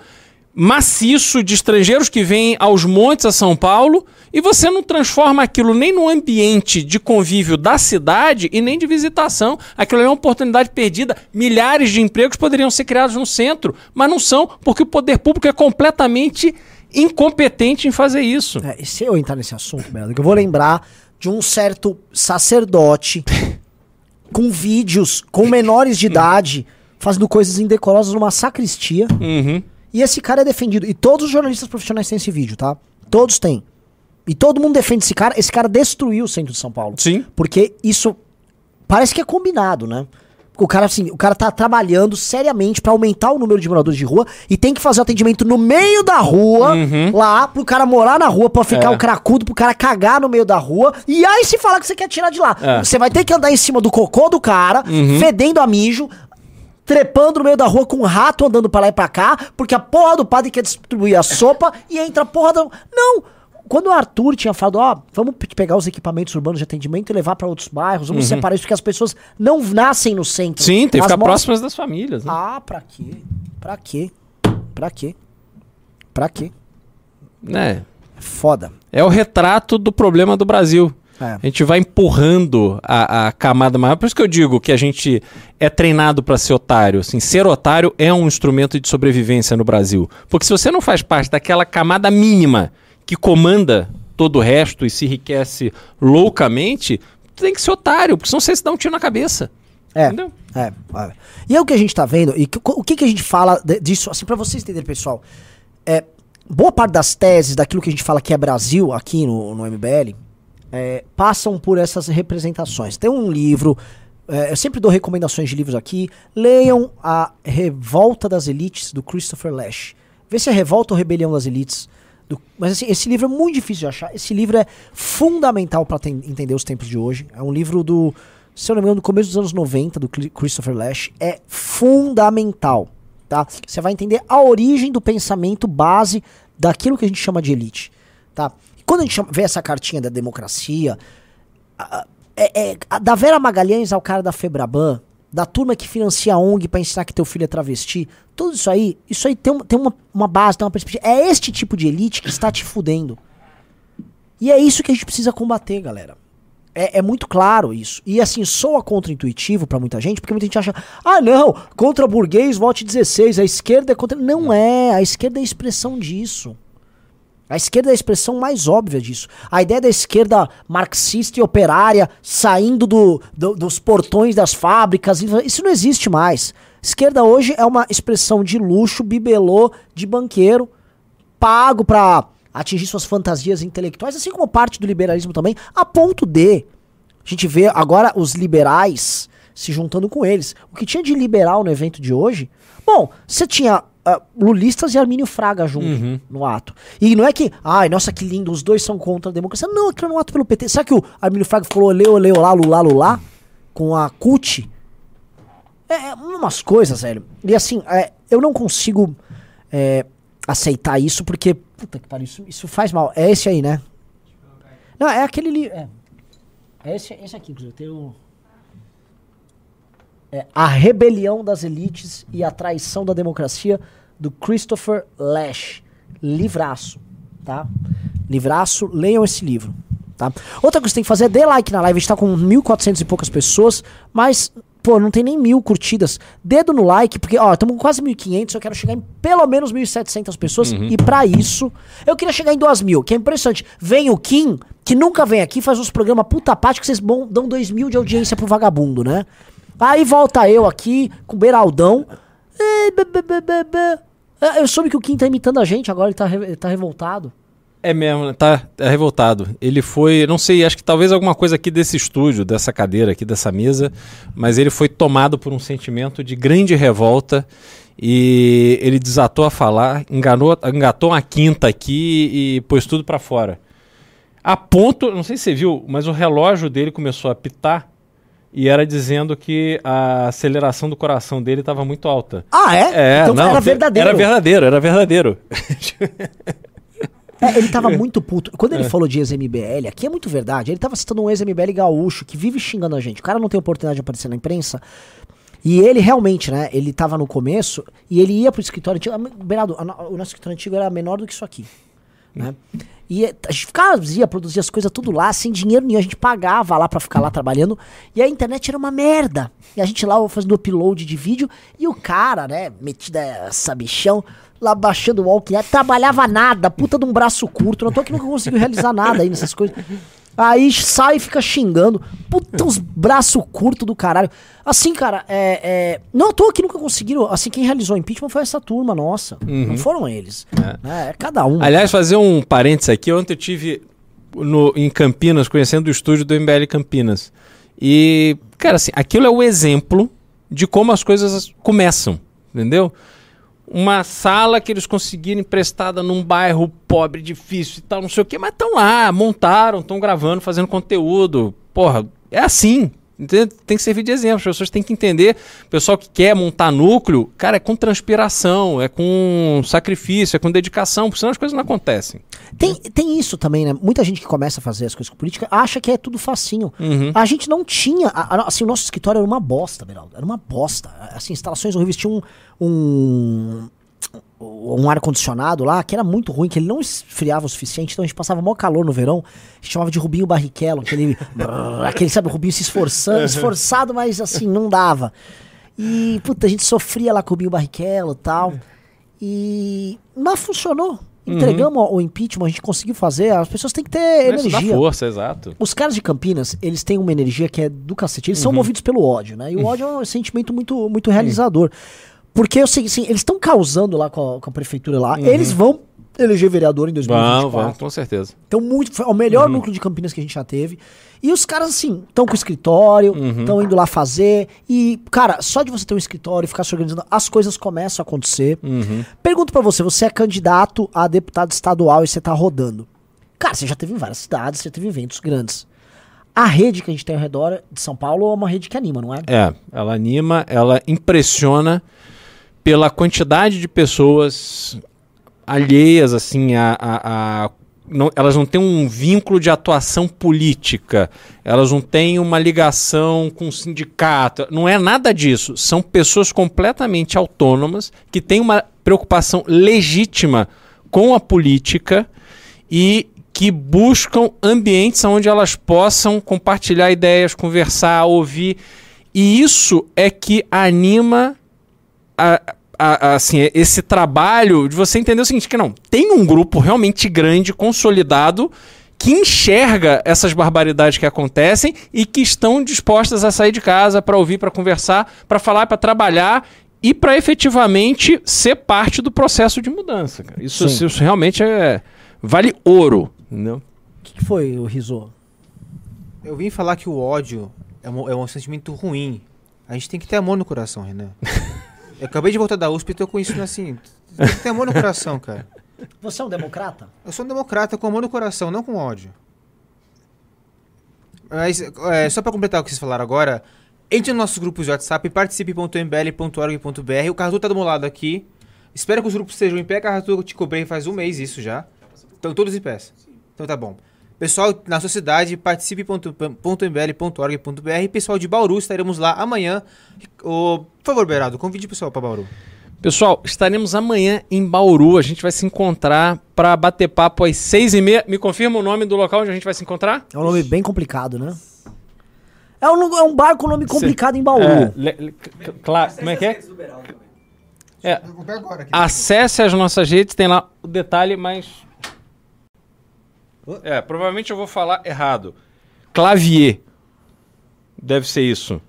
maciço de estrangeiros que vêm aos montes a São Paulo e você não transforma aquilo nem num ambiente de convívio da cidade e nem de visitação. Aquilo é uma oportunidade perdida. Milhares de empregos poderiam ser criados no centro, mas não são porque o poder público é completamente incompetente em fazer isso. É, e se eu entrar nesse assunto, Belo, eu vou lembrar de um certo sacerdote *laughs* com vídeos com menores de idade fazendo coisas indecorosas numa sacristia. Uhum. E esse cara é defendido. E todos os jornalistas profissionais têm esse vídeo, tá? Todos têm. E todo mundo defende esse cara. Esse cara destruiu o centro de São Paulo. Sim. Porque isso parece que é combinado, né? O cara, assim, o cara tá trabalhando seriamente pra aumentar o número de moradores de rua e tem que fazer o atendimento no meio da rua, lá, pro cara morar na rua, pra ficar Uhum. É. o cracudo, pro cara cagar no meio da rua. E aí se falar que você quer tirar de lá. É. Uhum. Você vai ter que andar em cima do cocô do cara, fedendo a mijo, trepando no meio da rua com um rato andando pra lá e pra cá, porque a porra do padre quer distribuir a sopa *laughs* e entra a porra da. Não! Quando o Arthur tinha falado, ó, vamos pe- pegar os equipamentos urbanos de atendimento e levar pra outros bairros, vamos separar isso, porque as pessoas não nascem no centro. Uhum. Sim, tem que ficar próximas das famílias. né? Ah, pra quê? Pra quê? Pra quê? Pra quê? É. Foda. É o retrato do problema do Brasil. É. A gente vai empurrando a, a camada maior. Por isso que eu digo que a gente é treinado para ser otário. Assim, ser otário é um instrumento de sobrevivência no Brasil. Porque se você não faz parte daquela camada mínima que comanda todo o resto e se enriquece loucamente, tem que ser otário, porque senão você se dá um tiro na cabeça. É. Entendeu? É. E é o que a gente tá vendo, e que- o que, que a gente fala disso, assim, pra vocês entenderem, pessoal. É, boa parte das teses daquilo que a gente fala que é Brasil aqui no, no MBL é, passam por essas representações. Tem um livro, é, eu sempre dou recomendações de livros aqui. Leiam A Revolta das Elites, do Christopher Lash. Vê se é Revolta ou Rebelião das Elites. do- mas assim, esse livro é muito difícil de achar. Esse livro é fundamental para entender os tempos de hoje. É um livro do, se eu não me engano, do começo dos anos 90, do Christopher Lash. É fundamental. Tá? Você vai entender a origem do pensamento base daquilo que a gente chama de elite. Tá? Quando a gente vê essa cartinha da democracia, é, é, da Vera Magalhães ao cara da Febraban, da turma que financia a ONG pra ensinar que teu filho é travesti, tudo isso aí, isso aí tem, um- tem uma, uma base, tem uma perspectiva. É este tipo de elite que está te fudendo. E é isso que a gente precisa combater, galera. É, é muito claro isso. E assim, soa contra-intuitivo pra muita gente, porque muita gente acha, ah não, contra burguês, vote 16, a esquerda é contra. Não é, a esquerda é a expressão disso. A esquerda é a expressão mais óbvia disso. A ideia da esquerda marxista e operária saindo do- do- dos portões das fábricas, isso não existe mais. Esquerda hoje é uma expressão de luxo, bibelô, de banqueiro, pago pra atingir suas fantasias intelectuais, assim como parte do liberalismo também, a ponto de a gente vê agora os liberais se juntando com eles. O que tinha de liberal no evento de hoje? Bom, você tinha ah, lulistas e Armínio Fraga junto no ato. E não é que, ai, nossa, que lindo, os dois são contra a democracia. Não, aquilo é um ato pelo PT. Sabe que o Armínio Fraga falou olê, olê, olá, lulá, lulá? Com a CUT? É, é umas coisas, velho. E assim, é, eu não consigo é, aceitar isso porque, puta que pariu, isso, isso faz mal. É esse aí, né? Não, é aquele livro. É, é esse, esse aqui, inclusive. Tem o. É A Rebelião das Elites e a Traição da Democracia, do Christopher Lash. Livraço, tá? Livraço, leiam esse livro, tá? Outra coisa que você tem que fazer é dê like na live. A gente tá com 1.400 e poucas pessoas, mas, pô, não tem nem mil curtidas. Dedo no like, porque, ó, estamos com quase 1.500. Eu quero chegar em pelo menos 1.700 pessoas. E pra isso, eu queria chegar em 2.000, que é impressionante. Vem o Kim, que nunca vem aqui, faz uns programas puta parte que vocês bom- dão 2.000 de audiência pro vagabundo, né? Aí volta eu aqui, com o Beraldão. É. É, Eu soube que o Kim tá imitando a gente agora, ele tá, tá revoltado. É mesmo, né? tá, tá revoltado. Ele foi, não sei, acho que talvez alguma coisa aqui desse estúdio, dessa cadeira aqui, dessa mesa, mas ele foi tomado por um sentimento de grande revolta e ele desatou a falar, enganou, engatou uma quinta aqui e pôs tudo pra fora. A ponto, não sei se você viu, mas o relógio dele começou a apitar e era dizendo que a aceleração do coração dele estava muito alta. Ah, é? É, então não, era verdadeiro. Era verdadeiro, era verdadeiro. É, ele tava *laughs* muito puto. Quando ele falou de ex-MBL, aqui é muito verdade. Ele tava citando um ex-MBL gaúcho que vive xingando a gente. O cara não tem oportunidade de aparecer na imprensa. E ele realmente, né? Ele tava no começo e ele ia pro escritório antigo. Ah, Bernardo, o nosso escritório antigo era menor do que isso aqui. Né? E a gente ficava, ia produzir as coisas tudo lá, sem dinheiro nenhum. A gente pagava lá pra ficar lá trabalhando. E a internet era uma merda. E a gente lá fazendo upload de vídeo. E o cara, né, metido essa bichão, lá baixando o walking, trabalhava nada, puta de um braço curto. Não tô que nunca conseguiu realizar nada aí nessas coisas. Aí sai e fica xingando. Puta, uns braços curtos do caralho. Assim, cara, é, é, não à toa que nunca conseguiram. Assim, quem realizou o impeachment foi essa turma nossa. Não foram eles. É, é cada um. Aliás, fazer um parênteses aqui. Ontem eu tive no, em Campinas, conhecendo o estúdio do MBL Campinas. E, cara, assim, aquilo é o exemplo de como as coisas começam, entendeu? Uma sala que eles conseguiram emprestada num bairro pobre, difícil e tal, não sei o quê, mas estão lá, montaram, estão gravando, fazendo conteúdo. Porra, é assim. Tem que servir de exemplo. As pessoas têm que entender. O pessoal que quer montar núcleo, cara, é com transpiração, é com sacrifício, é com dedicação, porque senão as coisas não acontecem. Tem, tem isso também, né? Muita gente que começa a fazer as coisas com política acha que é tudo facinho. A gente não tinha. a- a- assim, o nosso escritório era uma bosta, Beraldo. Era uma bosta. Assim, instalações horríveis. Tinha um. um um ar-condicionado lá, que era muito ruim, que ele não esfriava o suficiente, então a gente passava maior calor no verão, a gente chamava de Rubinho Barrichello, aquele, *laughs* brrr, aquele sabe, o Rubinho se esforçando, esforçado, mas assim, não dava. E, puta, a gente sofria lá com o Rubinho Barrichello e tal, e... Mas funcionou. Entregamos o impeachment, a gente conseguiu fazer, as pessoas têm que ter Mas isso dá energia. força, exato. Os caras de Campinas, eles têm uma energia que é do cacete. Eles são movidos pelo ódio, né? E o ódio é um sentimento muito, muito realizador. Porque eu sei, assim, eles estão causando lá com a, com a prefeitura lá. Eles vão eleger vereador em 2024. Vamos, vamos, com certeza. Então, muito, foi o melhor núcleo de Campinas que a gente já teve. E os caras, assim, estão com o escritório, estão indo lá fazer. E, cara, só de você ter um escritório e ficar se organizando, as coisas começam a acontecer. Pergunto pra você: você é candidato a deputado estadual e você tá rodando. Cara, você já teve em várias cidades, você já teve eventos grandes. A rede que a gente tem ao redor de São Paulo é uma rede que anima, não é? É, ela anima, ela impressiona pela quantidade de pessoas alheias, assim, a. a- a- não- elas não têm um vínculo de atuação política, elas não têm uma ligação com o sindicato, não é nada disso. São pessoas completamente autônomas que têm uma preocupação legítima com a política e que buscam ambientes onde elas possam compartilhar ideias, conversar, ouvir. E isso é que anima a- a- a- assim, esse trabalho de você entender o seguinte, que não, tem um grupo realmente grande, consolidado, que enxerga essas barbaridades que acontecem e que estão dispostas a sair de casa para ouvir, para conversar, para falar, para trabalhar e para efetivamente ser parte do processo de mudança. cara. Isso, isso realmente é vale ouro, entendeu? O que, que foi o Rizô? Eu vim falar que o ódio é um, é um sentimento ruim. A gente tem que ter amor no coração, Renan. *laughs* Eu acabei de voltar da USP e tô com isso assim. Tem que ter amor no coração, cara. Você é um democrata? Eu sou um democrata com amor no coração, não com ódio. Mas, é, só pra completar o que vocês falaram agora, entre nos nossos grupos de WhatsApp, participe.mbl.org.br. O Carratu tá do meu lado aqui. Espero que os grupos estejam em pé. Carratu, eu te cobrei faz um mês isso já. Estão todos em pé. Então tá bom. Pessoal na sua cidade, participe.mbl.org.br. Pessoal de Bauru, estaremos lá amanhã. Ô, por favor, Berardo, convide o pessoal pra Bauru. Pessoal, estaremos amanhã em Bauru. A gente vai se encontrar para bater papo às seis e meia. Me confirma o nome do local onde a gente vai se encontrar? É um nome bem complicado, né? É um, é um bar com nome complicado em Bauru. É, le- le- c- cla- como é que é? É, acesse as nossas redes, tem lá o detalhe, mas. É, provavelmente eu vou falar errado. Clavier. Deve ser isso.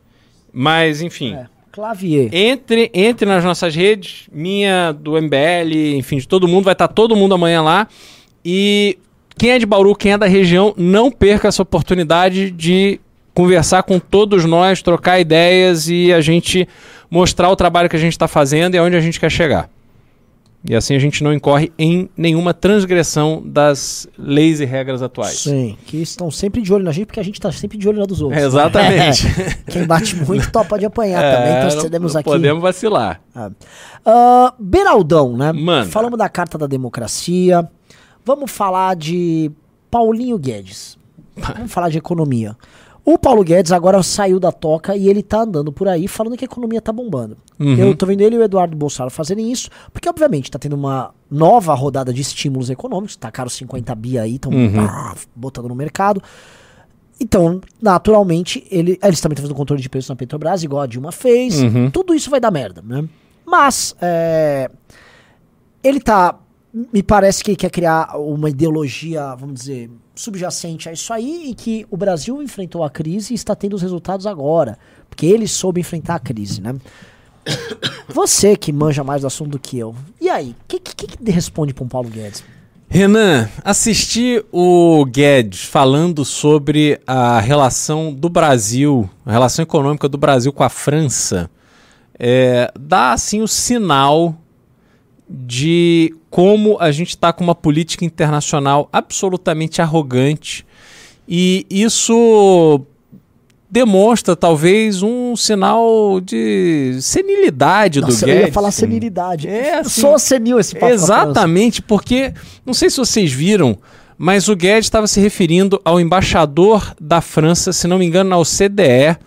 Mas, enfim. É, Clavier. Entre, entre nas nossas redes, minha, do MBL, enfim, de todo mundo, vai estar todo mundo amanhã lá. E quem é de Bauru, quem é da região, não perca essa oportunidade de conversar com todos nós, trocar ideias e a gente mostrar o trabalho que a gente está fazendo e aonde a gente quer chegar. E assim a gente não incorre em nenhuma transgressão das leis e regras atuais. Sim, que estão sempre de olho na gente, porque a gente tá sempre de olho na dos outros. É, exatamente. *laughs* Quem bate muito top pode apanhar também, então cedemos não aqui. Podemos vacilar. Ah. Ah, Beraldão, né? Manda. Falamos da Carta da Democracia. Vamos falar de Paulinho Guedes. Vamos falar de economia. O Paulo Guedes agora saiu da toca e ele tá andando por aí falando que a economia tá bombando. Uhum. Eu tô vendo ele e o Eduardo Bolsonaro fazerem isso, porque obviamente tá tendo uma nova rodada de estímulos econômicos, tacaram 50 bi aí, estão Uhum. botando no mercado. Então, naturalmente, ele, eles também estão fazendo controle de preços na Petrobras, igual a Dilma fez. Uhum. Tudo isso vai dar merda, né? Mas, é, ele tá. Me parece que quer criar uma ideologia, vamos dizer, subjacente a isso aí, e que o Brasil enfrentou a crise e está tendo os resultados agora. Porque ele soube enfrentar a crise, né? *coughs* Você que manja mais do assunto do que eu. E aí, o que, que, que responde para um Paulo Guedes? Renan, assisti o Guedes falando sobre a relação do Brasil, a relação econômica do Brasil com a França, é, dá assim o sinal de como a gente está com uma política internacional absolutamente arrogante e isso demonstra talvez um sinal de senilidade Nossa, do eu Guedes. ia falar senilidade. É, Eu assim, Sou senil esse papo. Exatamente, porque não sei se vocês viram, mas o Guedes estava se referindo ao embaixador da França, se não me engano, na OCDE,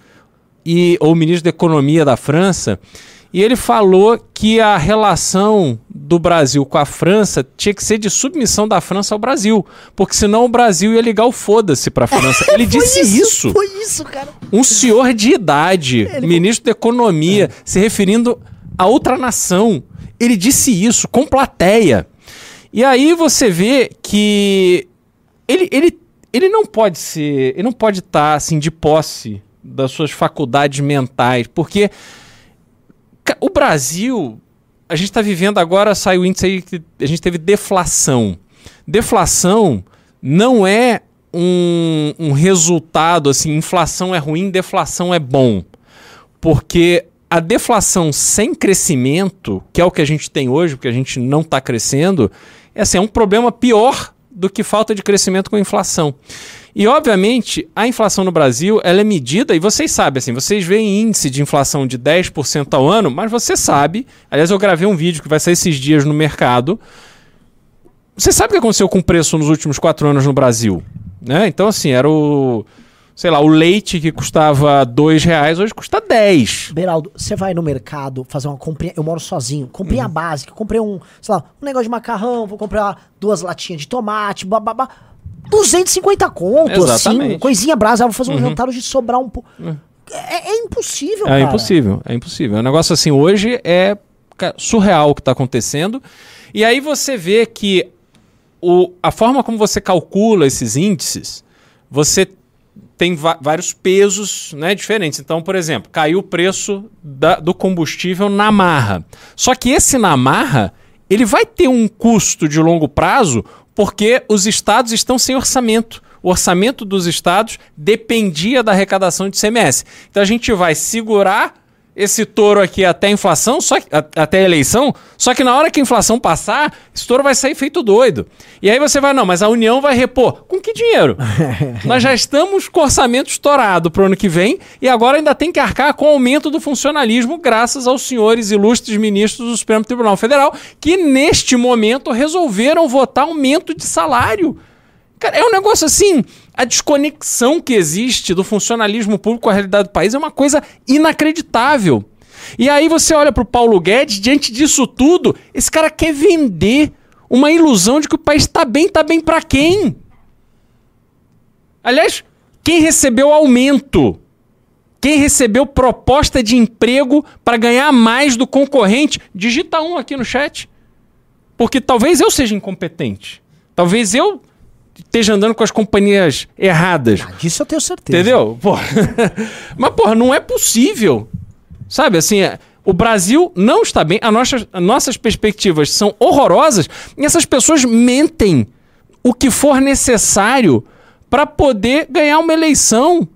e, ou ministro da Economia da França, e ele falou que a relação do Brasil com a França tinha que ser de submissão da França ao Brasil, porque senão o Brasil ia ligar o foda-se para a França. *laughs* Ele disse isso. Foi isso, cara. Um senhor de idade, ministro da Economia, se referindo a outra nação. Ele disse isso com plateia. E aí você vê que ele, ele, ele não pode ser. Ele não pode estar assim de posse das suas faculdades mentais, porque o Brasil, a gente está vivendo agora, sai o índice aí que a gente teve deflação. Deflação não é um, um resultado assim, inflação é ruim, deflação é bom. Porque a deflação sem crescimento, que é o que a gente tem hoje, porque a gente não está crescendo, é, assim, é um problema pior do que falta de crescimento com inflação. E, obviamente, a inflação no Brasil ela é medida, e vocês sabem, assim, vocês veem índice de inflação de 10% ao ano, mas você sabe, aliás, eu gravei um vídeo que vai sair esses dias no mercado. Você sabe o que aconteceu com o preço nos últimos quatro anos no Brasil? Né? Então, assim, era o. Sei lá, o leite que custava dois reais, hoje custa 10. Beraldo, você vai no mercado fazer uma comprinha. Eu moro sozinho. Comprei a Uhum. básica. Comprei um, sei lá, um negócio de macarrão. Vou comprar duas latinhas de tomate. Bababá. 250 conto, assim. Exatamente. Uhum. Coisinha brasa. Vou fazer um jantar hoje sobrar um pouco. É, é impossível, É cara. impossível, é impossível. É um negócio assim, hoje é surreal o que está acontecendo. E aí você vê que o, a forma como você calcula esses índices, você tem vários pesos né, diferentes. Então, por exemplo, caiu o preço da- do combustível na marra. Só que esse na marra, ele vai ter um custo de longo prazo porque os estados estão sem orçamento. O orçamento dos estados dependia da arrecadação de CMS. Então a gente vai segurar esse touro aqui até a inflação, só que, a- até a eleição, só que na hora que a inflação passar, esse touro vai sair feito doido. E aí você vai, não, mas a União vai repor. Com que dinheiro? *laughs* Nós já estamos com orçamento estourado para o ano que vem e agora ainda tem que arcar com o aumento do funcionalismo, graças aos senhores ilustres ministros do Supremo Tribunal Federal, que neste momento resolveram votar aumento de salário. Cara, é um negócio assim. A desconexão que existe do funcionalismo público com a realidade do país é uma coisa inacreditável. E aí você olha pro Paulo Guedes, diante disso tudo, esse cara quer vender uma ilusão de que o país tá bem, tá bem pra quem? Aliás, quem recebeu aumento? Quem recebeu proposta de emprego para ganhar mais do concorrente? Digita um aqui no chat. Porque talvez eu seja incompetente. Talvez eu esteja andando com as companhias erradas. Ah, disso eu tenho certeza. Entendeu? Porra. *laughs* Mas, porra, não é possível. Sabe, assim, é, o Brasil não está bem, a nossa, as nossas perspectivas são horrorosas e essas pessoas mentem o que for necessário para poder ganhar uma eleição.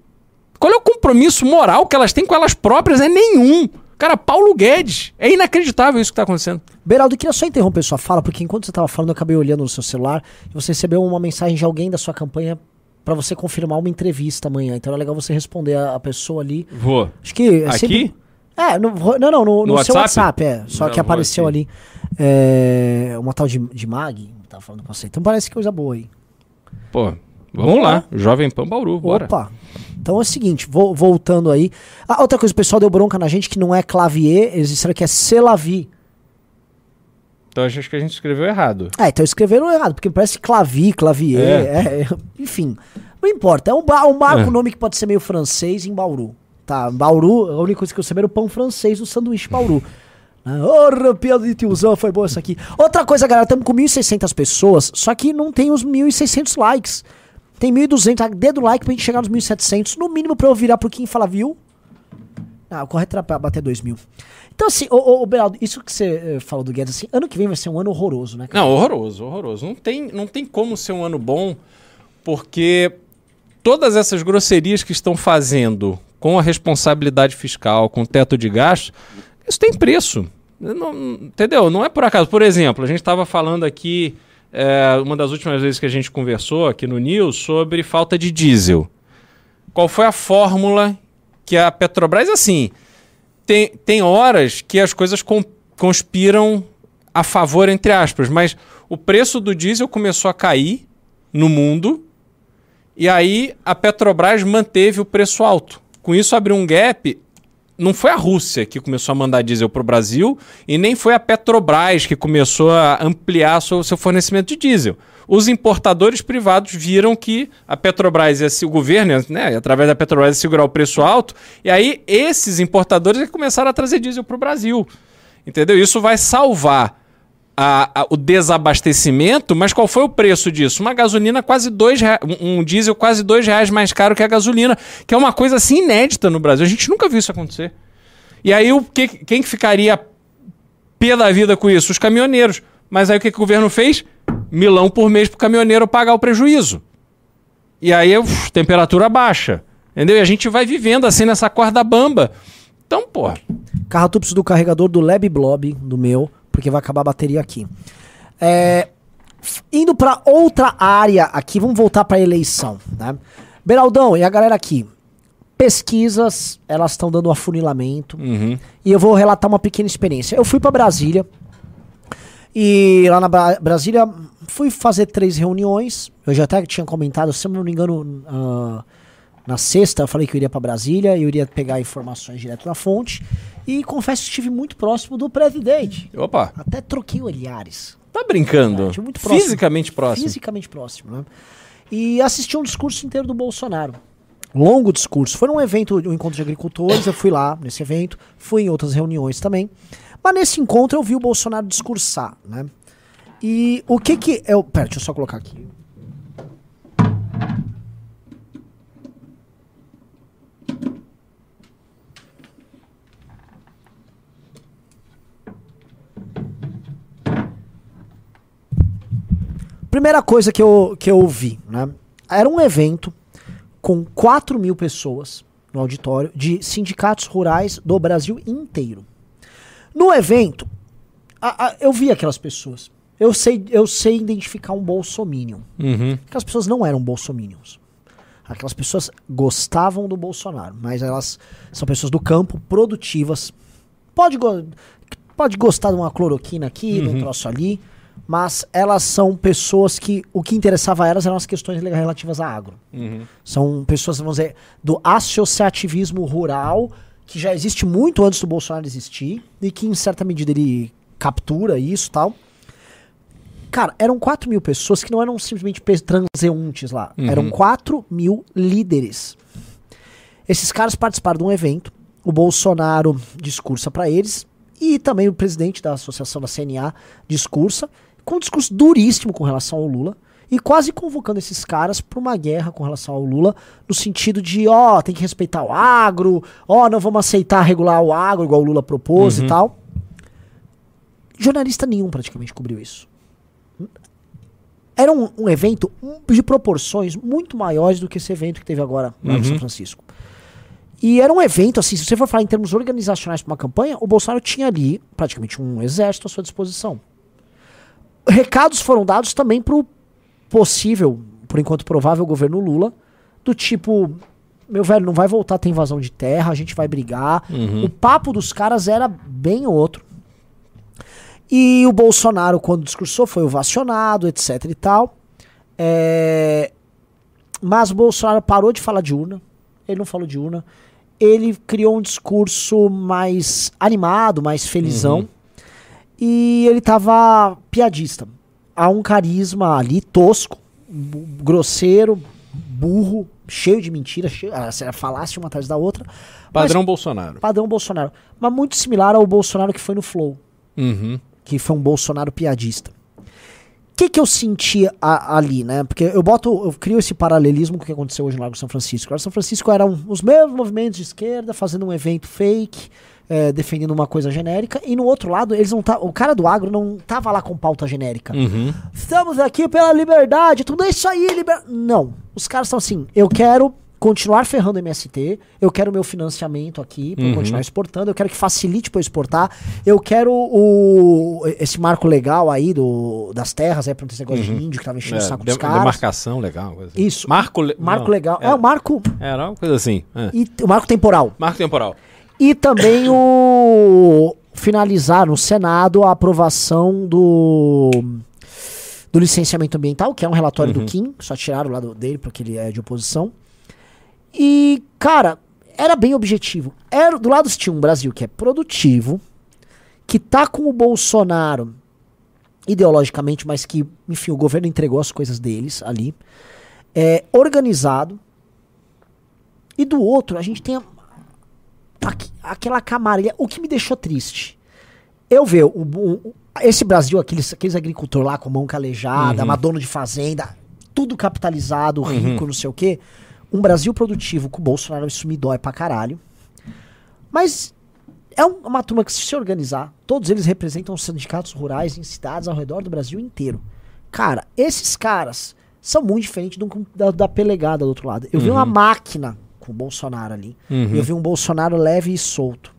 Qual é o compromisso moral que elas têm com elas próprias? É nenhum. Cara, Paulo Guedes. É inacreditável isso que tá acontecendo. Beraldo, eu queria só interromper sua fala, porque enquanto você estava falando, eu acabei olhando no seu celular e você recebeu uma mensagem de alguém da sua campanha para você confirmar uma entrevista amanhã. Então é legal você responder a, a pessoa ali. Vou. Acho que. é Aqui? sempre- É, no, não, não, no, no No seu WhatsApp? WhatsApp, é. Só Não, que apareceu ali. É, uma tal de, de Mag, tava falando com você. Então parece que coisa boa aí. Pô, vamos lá. Jovem Pan Bauru, bora. Opa! Então é o seguinte, vo- voltando aí. Ah, outra coisa, o pessoal deu bronca na gente que não é clavier, eles disseram que é Celavi. Então acho que a gente escreveu errado. É, então escreveram errado, porque parece clavi, clavier, É. é, enfim. Não importa, é um um bar É. nome que pode ser meio francês em Bauru. Tá, Bauru, a única coisa que eu sabia era o pão francês do sanduíche Bauru. *laughs* Ora, piada de tiozão, foi boa essa aqui. Outra coisa, galera, estamos com 1.600 pessoas, só que não tem os 1.600 likes. Tem 1.200, tá? dedo like pra gente chegar nos 1.700, no mínimo pra eu virar pro Kim e falar, viu? Ah, o correto era pra bater 2 mil. Então, assim, ô, ô, ô Beraldo, isso que você eh, falou do Guedes, assim, ano que vem vai ser um ano horroroso, né? cara? Não, horroroso, horroroso. Não tem, não tem como ser um ano bom, porque todas essas grosserias que estão fazendo com a responsabilidade fiscal, com o teto de gastos, isso tem preço. Não- entendeu? Não é por acaso. Por exemplo, a gente estava falando aqui, é, uma das últimas vezes que a gente conversou aqui no News, sobre falta de diesel. Qual foi a fórmula que a Petrobras, assim, tem, tem horas que as coisas con- conspiram a favor, entre aspas, mas o preço do diesel começou a cair no mundo e aí a Petrobras manteve o preço alto. Com isso abriu um gap. Não foi a Rússia que começou a mandar diesel para o Brasil e nem foi a Petrobras que começou a ampliar seu, seu fornecimento de diesel. Os importadores privados viram que a Petrobras ia se, o governo, né, através da Petrobras, ia segurar o preço alto, e aí esses importadores é começaram a trazer diesel para o Brasil. Entendeu? Isso vai salvar a- a- o desabastecimento, mas qual foi o preço disso? Uma gasolina quase dois rea- um diesel quase dois reais mais caro que a gasolina, que é uma coisa assim inédita no Brasil. A gente nunca viu isso acontecer. E aí o que, quem que ficaria pé da vida com isso? Os caminhoneiros. Mas aí o que, que o governo fez? Milão por mês para o caminhoneiro pagar o prejuízo. E aí uf, temperatura baixa. Entendeu? E a gente vai vivendo assim nessa corda bamba. Então, porra. Carro-tupes do carregador do Lab Blob, do meu, porque vai acabar a bateria aqui. É, indo pra outra área aqui, vamos voltar pra eleição, né? Beraldão e a galera aqui. Pesquisas, elas estão dando um afunilamento. Uhum. E eu vou relatar uma pequena experiência. Eu fui pra Brasília. E lá na Bra- Brasília fui fazer três reuniões. Eu já até tinha comentado, se eu não me engano, ah, na sexta eu falei que eu iria pra Brasília, eu iria pegar informações direto da fonte. E confesso que estive muito próximo do presidente. Opa, Até troquei olhares. tá brincando? É, muito próximo. Fisicamente próximo. Fisicamente próximo, né? E assisti um discurso inteiro do Bolsonaro. Longo discurso. Foi num evento, um encontro de agricultores, eu fui lá nesse evento, fui em outras reuniões também. Mas nesse encontro eu vi o Bolsonaro discursar, né? E o que que eu... Pera, deixa eu só colocar aqui. Primeira coisa que eu, que eu vi, né? Era um evento com 4 mil pessoas no auditório de sindicatos rurais do Brasil inteiro. No evento, a- a- eu vi aquelas pessoas. Eu sei, eu sei identificar um bolsominion. Uhum. Aquelas pessoas não eram bolsominions. Aquelas pessoas gostavam do Bolsonaro, mas elas são pessoas do campo, produtivas. Pode, go- pode gostar de uma cloroquina aqui, de um troço ali, mas elas são pessoas que o que interessava a elas eram as questões relativas a agro. São pessoas, vamos dizer, do associativismo rural, que já existe muito antes do Bolsonaro existir, e que em certa medida ele captura isso tal. Cara, eram 4 mil pessoas que não eram simplesmente transeuntes lá. Eram 4 mil líderes. Esses caras participaram de um evento. O Bolsonaro discursa pra eles. E também o presidente da associação da CNA discursa. Com um discurso duríssimo com relação ao Lula. E quase convocando esses caras pra uma guerra com relação ao Lula. No sentido de, ó, tem que respeitar o agro. Ó, não vamos aceitar regular o agro, igual o Lula propôs e tal. Jornalista nenhum praticamente cobriu isso. era um, um evento de proporções muito maiores do que esse evento que teve agora lá no São Francisco. E era um evento, assim, se você for falar em termos organizacionais para uma campanha, o Bolsonaro tinha ali praticamente um exército à sua disposição. Recados foram dados também para o possível, por enquanto provável, governo Lula, do tipo, meu velho, não vai voltar a ter invasão de terra, a gente vai brigar. O papo dos caras era bem outro. E o Bolsonaro, quando discursou, foi ovacionado, etc e tal. É, Mas o Bolsonaro parou de falar de urna. Ele não falou de urna. Ele criou um discurso mais animado, mais felizão. E ele tava piadista. Há um carisma ali tosco, grosseiro, burro, cheio de mentiras, cheio, ah, se falasse uma atrás da outra. Padrão Bolsonaro. Mas, padrão Bolsonaro. Mas muito similar ao Bolsonaro que foi no Flow Uhum. que foi um Bolsonaro piadista. O que, que eu sentia a- ali, né? Porque eu boto, eu crio esse paralelismo com o que aconteceu hoje no Largo São Francisco. O Largo São Francisco eram os mesmos movimentos de esquerda fazendo um evento fake, eh, defendendo uma coisa genérica, e no outro lado, eles não tá, o cara do agro não tava lá com pauta genérica. Uhum. Estamos aqui pela liberdade, tudo é isso aí, liber... Não. Os caras estão assim, eu quero continuar ferrando o MST, eu quero meu financiamento aqui para Uhum. continuar exportando, eu quero que facilite para eu exportar, eu quero o esse marco legal aí do, das terras, aí para esse negócio de índio que tava enchendo o É, saco de- dos caras. demarcação legal. assim. Isso. Marco, le- Marco não, legal. É, Era, o marco era uma coisa assim. é. e o marco temporal. Marco temporal. E também o finalizar no Senado a aprovação do do licenciamento ambiental, que é um relatório do Kim, só tiraram lá do- dele porque ele é de oposição. E, cara, era bem objetivo. Era, do lado tinha um Brasil que é produtivo, que tá com o Bolsonaro ideologicamente, mas que, enfim, o governo entregou as coisas deles ali. É organizado. E do outro, a gente tem a- aqu- aquela camarilha. O que me deixou triste. Eu ver o, o- esse Brasil, aqueles, aqueles agricultores lá com mão calejada, uma dono de fazenda, tudo capitalizado, rico, não sei o quê. Um Brasil produtivo com o Bolsonaro, isso me dói pra caralho. Mas é um- uma turma que, se se organizar, todos eles representam sindicatos rurais em cidades ao redor do Brasil inteiro. Cara, esses caras são muito diferentes do- da, da pelegada do outro lado. Eu vi uma máquina com o Bolsonaro ali. Uhum. Eu vi um Bolsonaro leve e solto.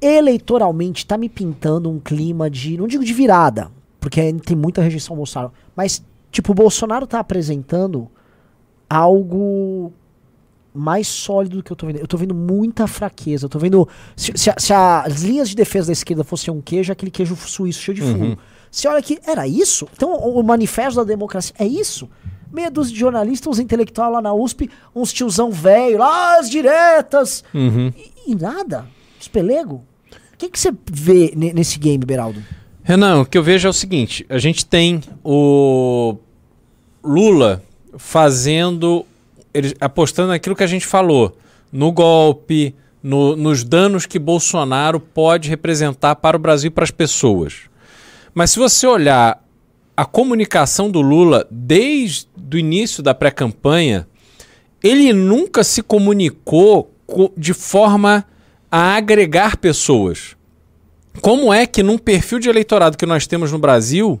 Eleitoralmente, tá me pintando um clima de. Não digo de virada, porque tem muita rejeição ao Bolsonaro. Mas, tipo, o Bolsonaro tá apresentando algo mais sólido do que eu tô vendo. Eu tô vendo muita fraqueza. Eu tô vendo. Se, se se as linhas de defesa da esquerda fossem um queijo, aquele queijo suíço cheio de furo. Você olha aqui, era isso? Então o manifesto da democracia é isso? Meia dúzia de jornalistas, uns intelectuais lá na USP, uns tiozão velho lá, as diretas. Uhum. E, e nada. Os pelego. O que que você vê ne- nesse game, Beraldo? Renan, o que eu vejo é o seguinte: a gente tem o Lula fazendo, ele, apostando naquilo que a gente falou, no golpe, no- nos danos que Bolsonaro pode representar para o Brasil e para as pessoas. Mas se você olhar a comunicação do Lula desde o início da pré-campanha, ele nunca se comunicou co- de forma a agregar pessoas. Como é que num perfil de eleitorado que nós temos no Brasil,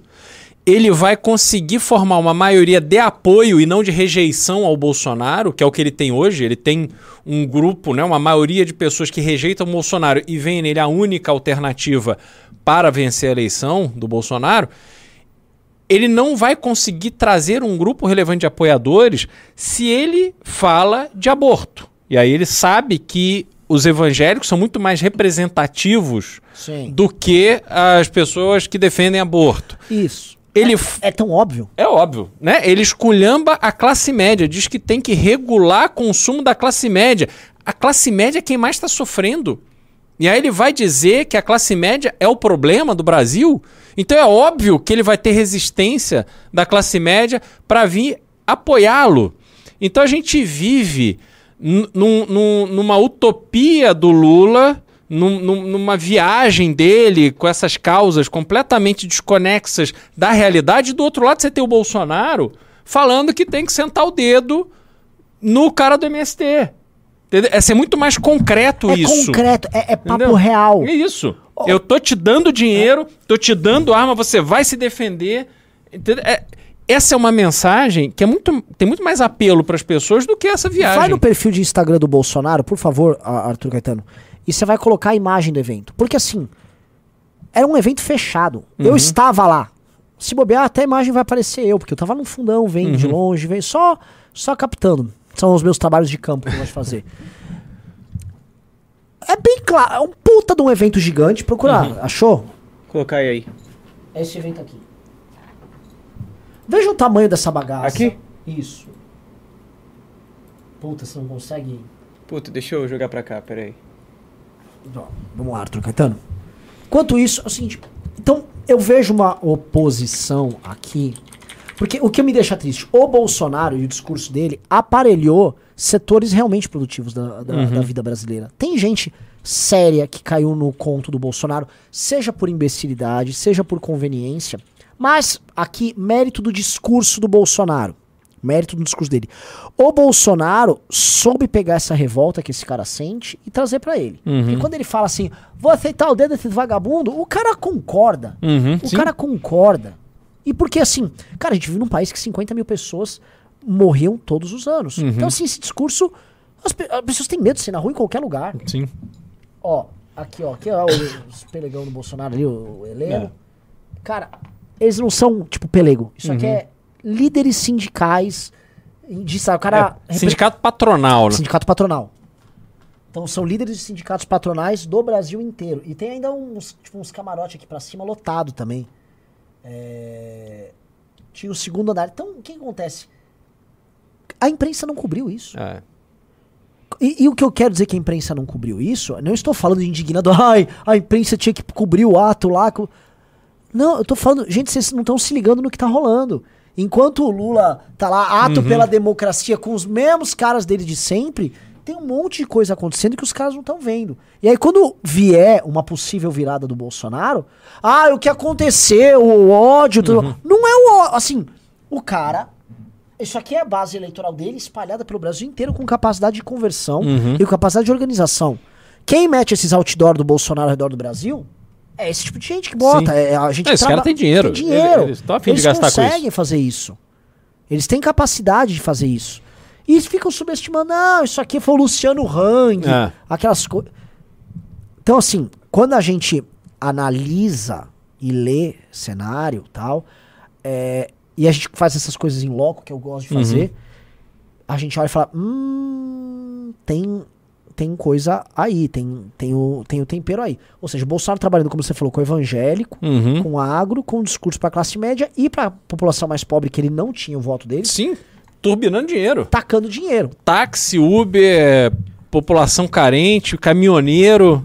ele vai conseguir formar uma maioria de apoio e não de rejeição ao Bolsonaro, que é o que ele tem hoje? Ele tem um grupo, né, uma maioria de pessoas que rejeitam o Bolsonaro e veem nele a única alternativa para vencer a eleição do Bolsonaro. Ele não vai conseguir trazer um grupo relevante de apoiadores se ele fala de aborto. E aí ele sabe que os evangélicos são muito mais representativos Sim. do que as pessoas que defendem aborto. Isso. Ele f- É tão óbvio. é óbvio, né? Ele esculhamba a classe média, diz que tem que regular consumo da classe média. A classe média é quem mais está sofrendo. E aí ele vai dizer que a classe média é o problema do Brasil. Então é óbvio que ele vai ter resistência da classe média para vir apoiá-lo. Então a gente vive n- num- num- numa utopia do Lula, num- num- numa viagem dele com essas causas completamente desconexas da realidade. Do outro lado você tem o Bolsonaro falando que tem que sentar o dedo no cara do MST. É ser muito mais concreto É isso. concreto, é, é papo Entendeu? real. É isso. Eu tô te dando dinheiro, tô te dando arma, você vai se defender. É- essa é uma mensagem que é muito, tem muito mais apelo para as pessoas do que essa viagem. Vai no perfil de Instagram do Bolsonaro, por favor, Arthur Caetano, e você vai colocar a imagem do evento. Porque assim, era um evento fechado. Eu estava lá. Se bobear, até a imagem vai aparecer eu, porque eu tava num fundão, vendo de longe, vendo, só, só captando. São os meus trabalhos de campo que eu gosto de fazer. *laughs* É bem claro, é um puta de um evento gigante. Procurar, achou? Colocar aí. É esse evento aqui. Veja o tamanho dessa bagaça. Aqui? Isso. Puta, você não consegue. Puta, deixa eu jogar pra cá, peraí. Vamos lá, Arthur Caetano. Enquanto isso, é o seguinte. Então, eu vejo uma oposição aqui. Porque o que me deixa triste, o Bolsonaro e o discurso dele aparelhou setores realmente produtivos da, da, da vida brasileira. Tem gente séria que caiu no conto do Bolsonaro, seja por imbecilidade, seja por conveniência. Mas aqui, mérito do discurso do Bolsonaro. Mérito do discurso dele. O Bolsonaro soube pegar essa revolta que esse cara sente e trazer pra ele. E quando ele fala assim, vou aceitar o dedo desses vagabundo, o cara concorda. Uhum, o sim. cara concorda. E porque assim, cara, a gente vive num país que 50 mil pessoas morriam todos os anos. Uhum. Então, assim, esse discurso. As, as pessoas têm medo de ser na rua em qualquer lugar. Sim. Ó, aqui, ó, aqui ó, o- os pelegão do Bolsonaro ali, o, o Heleno. É. Cara, eles não são, tipo, pelego. Isso aqui Uhum. é líderes sindicais. De, sabe, o cara. É, sindicato patronal, né? Sindicato patronal. Então são líderes de sindicatos patronais do Brasil inteiro. E tem ainda uns, tipo, uns camarotes aqui pra cima lotado também. É, Tinha o segundo andar. Então, o que acontece? A imprensa não cobriu isso. É. E, e o que eu quero dizer que a imprensa não cobriu isso, não estou falando de indignado, ai, a imprensa tinha que cobrir o ato lá. co-". Não, eu tô falando, gente, vocês não estão se ligando no que tá rolando. Enquanto o Lula tá lá, ato pela democracia, com os mesmos caras dele de sempre, tem um monte de coisa acontecendo que os caras não estão vendo. E aí, quando vier uma possível virada do Bolsonaro, ah, o que aconteceu, o ódio, tudo. Não é o ódio. Assim, o cara. Isso aqui é a base eleitoral dele espalhada pelo Brasil inteiro com capacidade de conversão e com capacidade de organização. Quem mete esses outdoor do Bolsonaro ao redor do Brasil é esse tipo de gente que bota. É a gente É, esse cara tem dinheiro. Tem dinheiro. Eles Eles com conseguem fazer isso. Eles têm capacidade de fazer isso. E eles ficam subestimando, não, isso aqui foi o Luciano Hang, É. aquelas coisas. Então, assim, quando a gente analisa e lê cenário e tal, é, e a gente faz essas coisas em loco, que eu gosto de fazer, a gente olha e fala, hum, tem, tem coisa aí, tem, tem, o, tem o tempero aí. Ou seja, o Bolsonaro trabalhando, como você falou, com o evangélico, Uhum. com agro, com discurso pra classe média e pra população mais pobre, que ele não tinha o voto dele, Sim, turbinando dinheiro. tacando dinheiro. Táxi, Uber, população carente, caminhoneiro.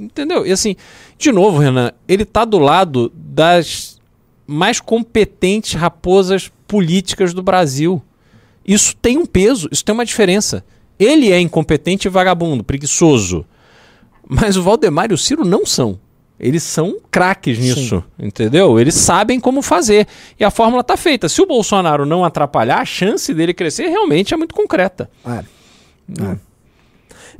Entendeu? E assim, de novo, Renan, ele tá do lado das mais competentes raposas políticas do Brasil. Isso tem um peso, isso tem uma diferença. Ele é incompetente e vagabundo, preguiçoso. Mas o Valdemar e o Ciro não são. Eles são craques nisso, entendeu? Eles sabem como fazer. E a fórmula tá feita. Se o Bolsonaro não atrapalhar, a chance dele crescer realmente é muito concreta. É. É.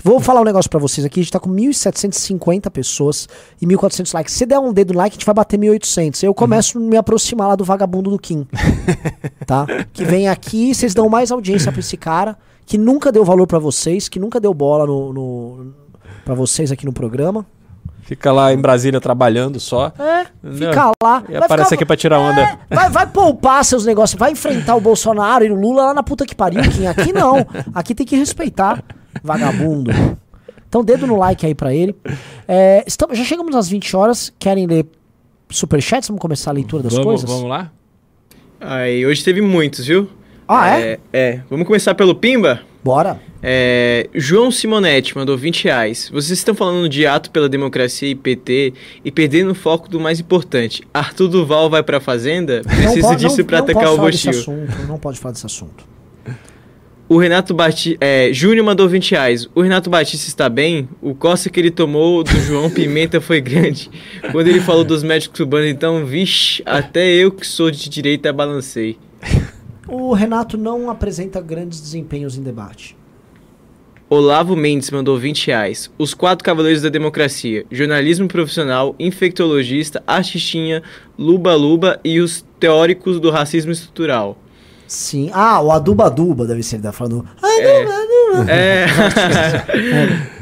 Vou falar um negócio pra vocês aqui. A gente tá com 1.750 pessoas e 1.400 likes. Se der um dedo no like, a gente vai bater 1.800. Eu começo a me aproximar lá do vagabundo do Kim. *laughs* tá? Que vem aqui, vocês dão mais audiência pra esse cara, que nunca deu valor pra vocês, que nunca deu bola no, no, pra vocês aqui no programa. Fica lá em Brasília trabalhando só. É, Entendeu? fica lá. E aparece ficar- aqui pra tirar onda. É, vai, vai poupar seus negócios, vai enfrentar o Bolsonaro e o Lula lá na puta que pariu, Kim. Aqui não. Aqui tem que respeitar. Vagabundo. Então, dedo no like aí pra ele. É, estamos, já chegamos às 20 horas. Querem ler superchats? Vamos começar a leitura das Vamos, coisas? vamos lá? Aí, hoje teve muitos, viu? Ah, é? é? É. Vamos começar pelo Pimba? Bora. É, João Simonetti mandou 20 reais. Vocês estão falando de ato pela democracia e PT e perdendo o foco do mais importante. Arthur Duval vai pra fazenda? Preciso disso pra não atacar pode o falar desse Bostil. assunto, Não pode falar desse assunto. O Renato Batista. É, Júnior mandou 20 reais. O Renato Batista está bem? O coça que ele tomou do João Pimenta foi grande. Quando ele falou dos médicos cubanos, então, vixe, até eu que sou de direita balancei. O Renato não apresenta grandes desempenhos em debate. Olavo Mendes mandou 20 reais. Os quatro cavaleiros da democracia. Jornalismo profissional, infectologista, artistinha, luba-luba e os teóricos do racismo estrutural. Sim. Ah, o Aduba Aduba deve ser, ele tá falando. Aduba Aduba. *laughs* É.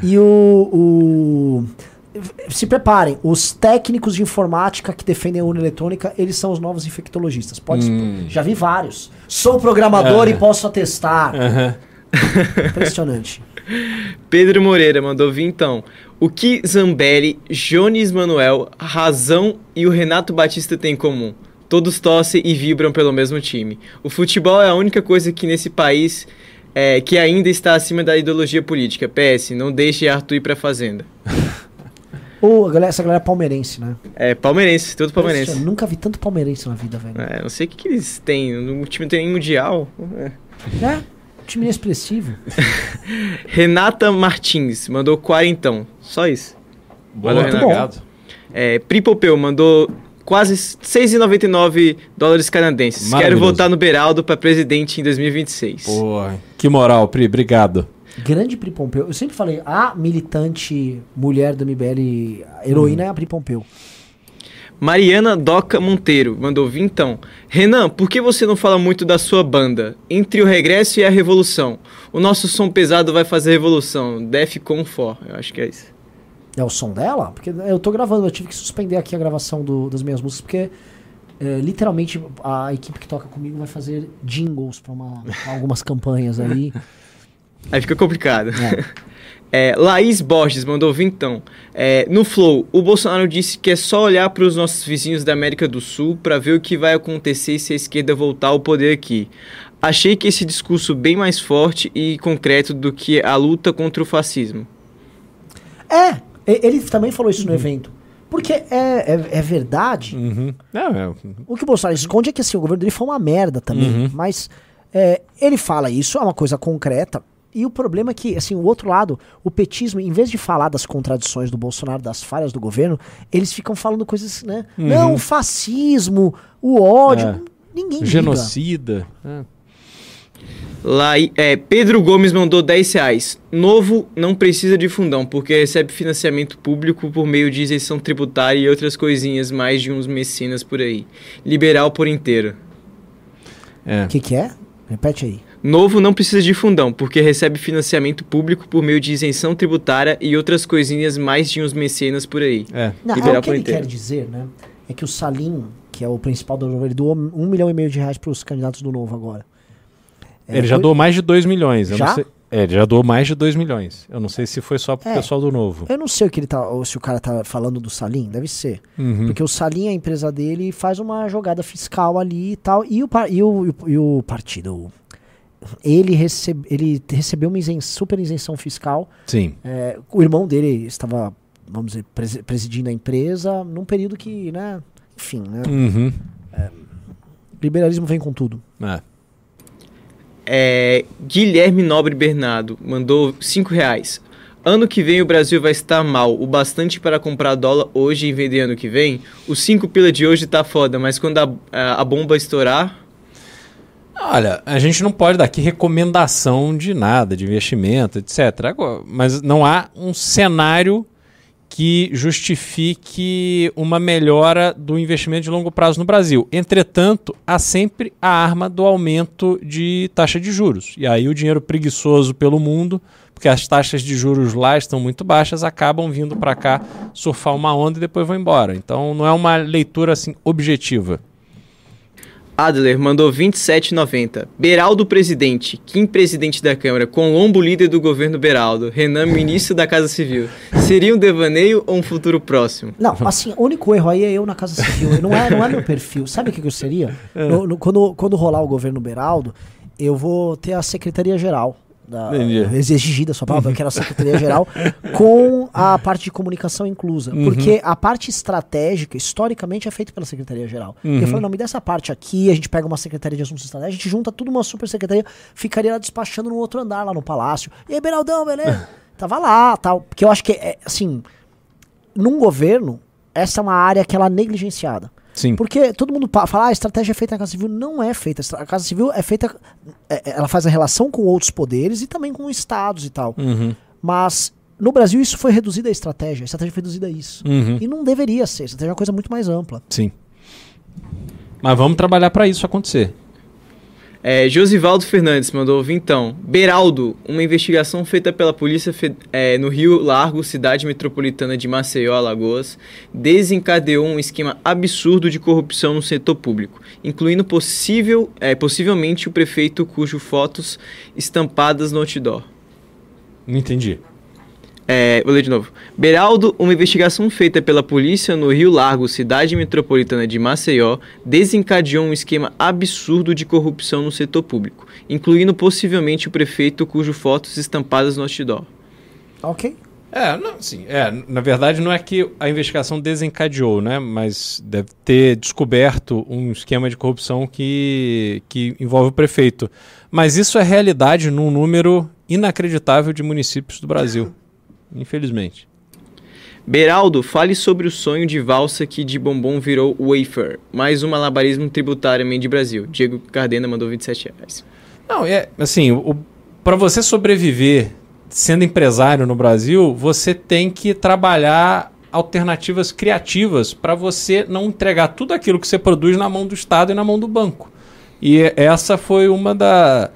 E o, o- Se preparem, os técnicos de informática que defendem a urna eletrônica, eles são os novos infectologistas. Pode Já vi vários. Sou programador É. e posso atestar. Aham. Impressionante. *laughs* Pedro Moreira mandou vintão. O que Zambelli, Jones Manuel, Razão e o Renato Batista têm em comum? Todos torcem e vibram pelo mesmo time. O futebol é a única coisa que nesse país é, que ainda está acima da ideologia política. PS, não deixe Arthur ir pra fazenda. *laughs* A galera- essa galera é palmeirense, né? É, palmeirense, todo Eu palmeirense. nunca vi tanto palmeirense na vida, velho. É, não sei o que, que eles têm. O time não tem nem mundial. É. É, time inexpressivo. *laughs* Renata Martins mandou quarentão. Só isso. Boa, Valeu. Renato. É, Pripopeu mandou quase 6,99 dólares canadenses. Quero votar no Beraldo para presidente em 2026. Porra. Que moral, Pri. Obrigado. Grande Pri Pompeu. Eu sempre falei, a militante mulher do MBL, a heroína é a Pri Pompeu. Mariana Doca Monteiro mandou vintão. Renan, por que você não fala muito da sua banda? Entre o regresso e a revolução. O nosso som pesado vai fazer revolução. Defcon 4. Eu acho que é isso. É o som dela? Porque eu tô gravando, eu tive que suspender aqui a gravação do- das minhas músicas, porque é, literalmente a equipe que toca comigo vai fazer jingles pra algumas campanhas ali. *laughs* Aí fica complicado. É. *laughs* É, Laís Borges mandou vintão. É, no Flow, o Bolsonaro disse que é só olhar para os nossos vizinhos da América do Sul para ver o que vai acontecer se a esquerda voltar ao poder aqui. Achei que esse discurso bem mais forte e concreto do que a luta contra o fascismo. É, ele também falou isso no evento. Porque é, é, é verdade. Uhum. Não, é, O que o Bolsonaro esconde é que assim, o governo dele foi uma merda também. Uhum. Mas é, ele fala isso, é uma coisa concreta. E o problema é que, assim, o outro lado, o petismo, em vez de falar das contradições do Bolsonaro, das falhas do governo, eles ficam falando coisas, né? Não, o fascismo, o ódio. É. Ninguém liga. genocida. É. Lai- é, Pedro Gomes mandou 10 reais. Novo não precisa de fundão, porque recebe financiamento público por meio de isenção tributária e outras coisinhas mais de uns mecenas por aí. Liberal por inteiro. É. O que, que é? Repete aí. Novo não precisa de fundão, porque recebe financiamento público por meio de isenção tributária e outras coisinhas mais de uns mecenas por aí. É. Não, é Liberal o que por ele inteiro. quer dizer, né? É que o Salim, que é o principal do Novo, ele doou um milhão e meio de reais para os candidatos do Novo agora. É, Ele já foi- doou mais de 2 milhões. Eu Já? Sei, é, ele já doou mais de 2 milhões. Eu não sei se foi só pro É. pessoal do Novo. Eu não sei o que ele tá, ou se o cara tá falando do Salim, deve ser. Uhum. Porque o Salim, a empresa dele, faz uma jogada fiscal ali e tal. E o, e o, e o, partido, ele, recebe, ele recebeu uma super isenção fiscal. Sim. É, o irmão dele estava, vamos dizer, presi- presidindo a empresa num período que, né, enfim, né, Uhum. liberalismo vem com tudo. É. É, Guilherme Nobre Bernardo mandou 5 reais. Ano que vem o Brasil vai estar mal, o bastante para comprar dólar hoje e vender ano que vem. Os 5 pila de hoje tá foda, mas quando a, a, a bomba estourar, Olha, a gente não pode dar aqui recomendação de nada, de investimento, etc. Agora, mas não há um cenário que justifique uma melhora do investimento de longo prazo no Brasil. Entretanto, há sempre a arma do aumento de taxa de juros. E aí o dinheiro preguiçoso pelo mundo, porque as taxas de juros lá estão muito baixas, acabam vindo para cá surfar uma onda e depois vão embora. Então não é uma leitura assim objetiva. Adler mandou 27,90. Beraldo presidente, Kim presidente da Câmara, Colombo líder do governo Beraldo, Renan ministro da Casa Civil. Seria um devaneio ou um futuro próximo? Não, assim, o único erro aí é eu na Casa Civil. Não é, não é meu perfil. Sabe o que, que eu seria? No- no- quando, quando rolar o governo Beraldo, eu vou ter a Secretaria-Geral. Da, exigida sua palavra, eu quero a Secretaria-Geral *laughs* com a parte de comunicação inclusa. Porque a parte estratégica, historicamente, é feita pela Secretaria-Geral. E eu falei, não, me dá essa parte aqui, a gente pega uma Secretaria de Assuntos Estratégicos, a gente junta tudo uma super secretaria, ficaria lá despachando no outro andar, lá no Palácio. E aí, Beraldão, beleza? *laughs* Tava lá, tal. Porque eu acho que, é, assim, num governo, essa é uma área que ela é negligenciada. Sim. Porque todo mundo fala, ah, a estratégia é feita na Casa Civil. Não é feita. A Casa Civil é feita. é- é- ela faz a relação com outros poderes e também com estados e tal. Uhum. Mas no Brasil isso foi reduzido à estratégia. A estratégia foi reduzida a isso. Uhum. E não deveria ser. A estratégia é uma coisa muito mais ampla. Sim. Mas vamos trabalhar pra isso acontecer. É, Josivaldo Fernandes mandou vintão. Beraldo, uma investigação feita pela polícia é, no Rio Largo, cidade metropolitana de Maceió, Alagoas, desencadeou um esquema absurdo de corrupção no setor público, incluindo possível, é, possivelmente o prefeito cujo fotos estampadas no outdoor. Não entendi. É, vou ler de novo. Beraldo, uma investigação feita pela polícia no Rio Largo, cidade metropolitana de Maceió, desencadeou um esquema absurdo de corrupção no setor público, incluindo possivelmente o prefeito cujo fotos estampadas no outdoor. Tá ok? É, não, sim. É, na verdade, não é que a investigação desencadeou, né? Mas deve ter descoberto um esquema de corrupção que, que envolve o prefeito. Mas isso é realidade num número inacreditável de municípios do Brasil. Infelizmente. Beraldo, fale sobre o sonho de valsa que de bombom virou wafer. Mais um malabarismo tributário Made Brasil. Diego Cardena mandou 27 reais. Não, é assim, para você sobreviver sendo empresário no Brasil, você tem que trabalhar alternativas criativas para você não entregar tudo aquilo que você produz na mão do Estado e na mão do banco. E essa foi uma da,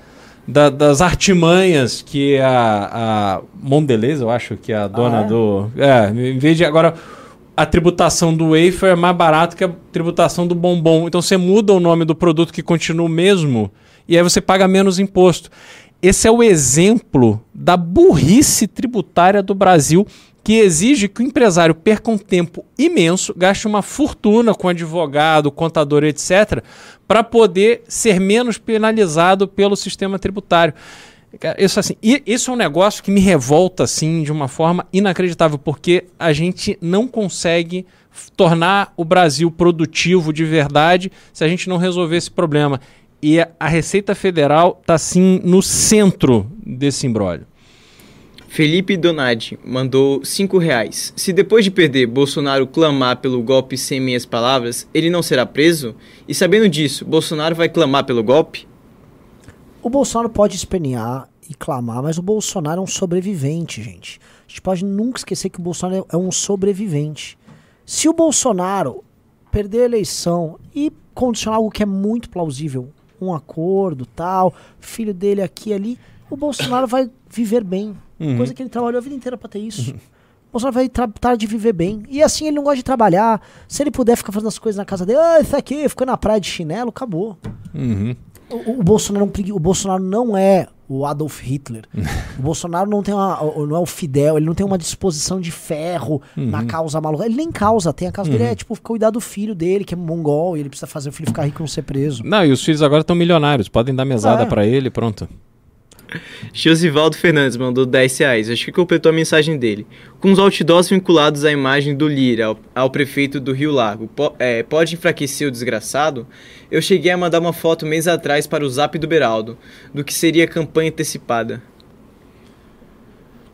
da- das artimanhas que a, a Mondelez, eu acho que é a dona Ah, é? do. É, em vez de agora. A tributação do wafer é mais barato que a tributação do bombom. Então você muda o nome do produto que continua o mesmo e aí você paga menos imposto. Esse é o exemplo da burrice tributária do Brasil que exige que o empresário perca um tempo imenso, gaste uma fortuna com advogado, contador, etc., para poder ser menos penalizado pelo sistema tributário. Isso, assim, isso é um negócio que me revolta assim de uma forma inacreditável, porque a gente não consegue tornar o Brasil produtivo de verdade se a gente não resolver esse problema. E a- Receita Federal está assim no centro desse imbróglio. Felipe Donadi mandou 5 reais. Se depois de perder Bolsonaro clamar pelo golpe sem minhas palavras, ele não será preso? E sabendo disso, Bolsonaro vai clamar pelo golpe? O Bolsonaro pode espernear e clamar, mas o Bolsonaro é um sobrevivente, gente. A gente pode nunca esquecer que o Bolsonaro é um sobrevivente. Se o Bolsonaro perder a eleição e condicionar algo que é muito plausível, um acordo, tal, filho dele aqui ali, o Bolsonaro vai viver bem. Coisa que ele trabalhou a vida inteira pra ter isso. O Bolsonaro vai tratar de viver bem. E assim, ele não gosta de trabalhar. Se ele puder ficar fazendo as coisas na casa dele, ah, isso aqui, ficou na praia de chinelo, acabou. Uhum. O, o Bolsonaro é um pregui- o Bolsonaro não é o Adolf Hitler. *laughs* o Bolsonaro não tem uma, não é o Fidel, ele não tem uma disposição de ferro na causa maluca. Ele nem causa, tem a causa dele é tipo cuidar do filho dele, que é mongol, e ele precisa fazer o filho ficar rico e não ser preso. Não, e os filhos agora estão milionários, podem dar mesada É. pra ele, pronto. Josivaldo Fernandes mandou 10 reais. Acho que completou a mensagem dele. Com os outdoors vinculados à imagem do Lira, ao, ao prefeito do Rio Largo, po- é, pode enfraquecer o desgraçado? Eu cheguei a mandar uma foto mês atrás para o zap do Beraldo, do que seria campanha antecipada.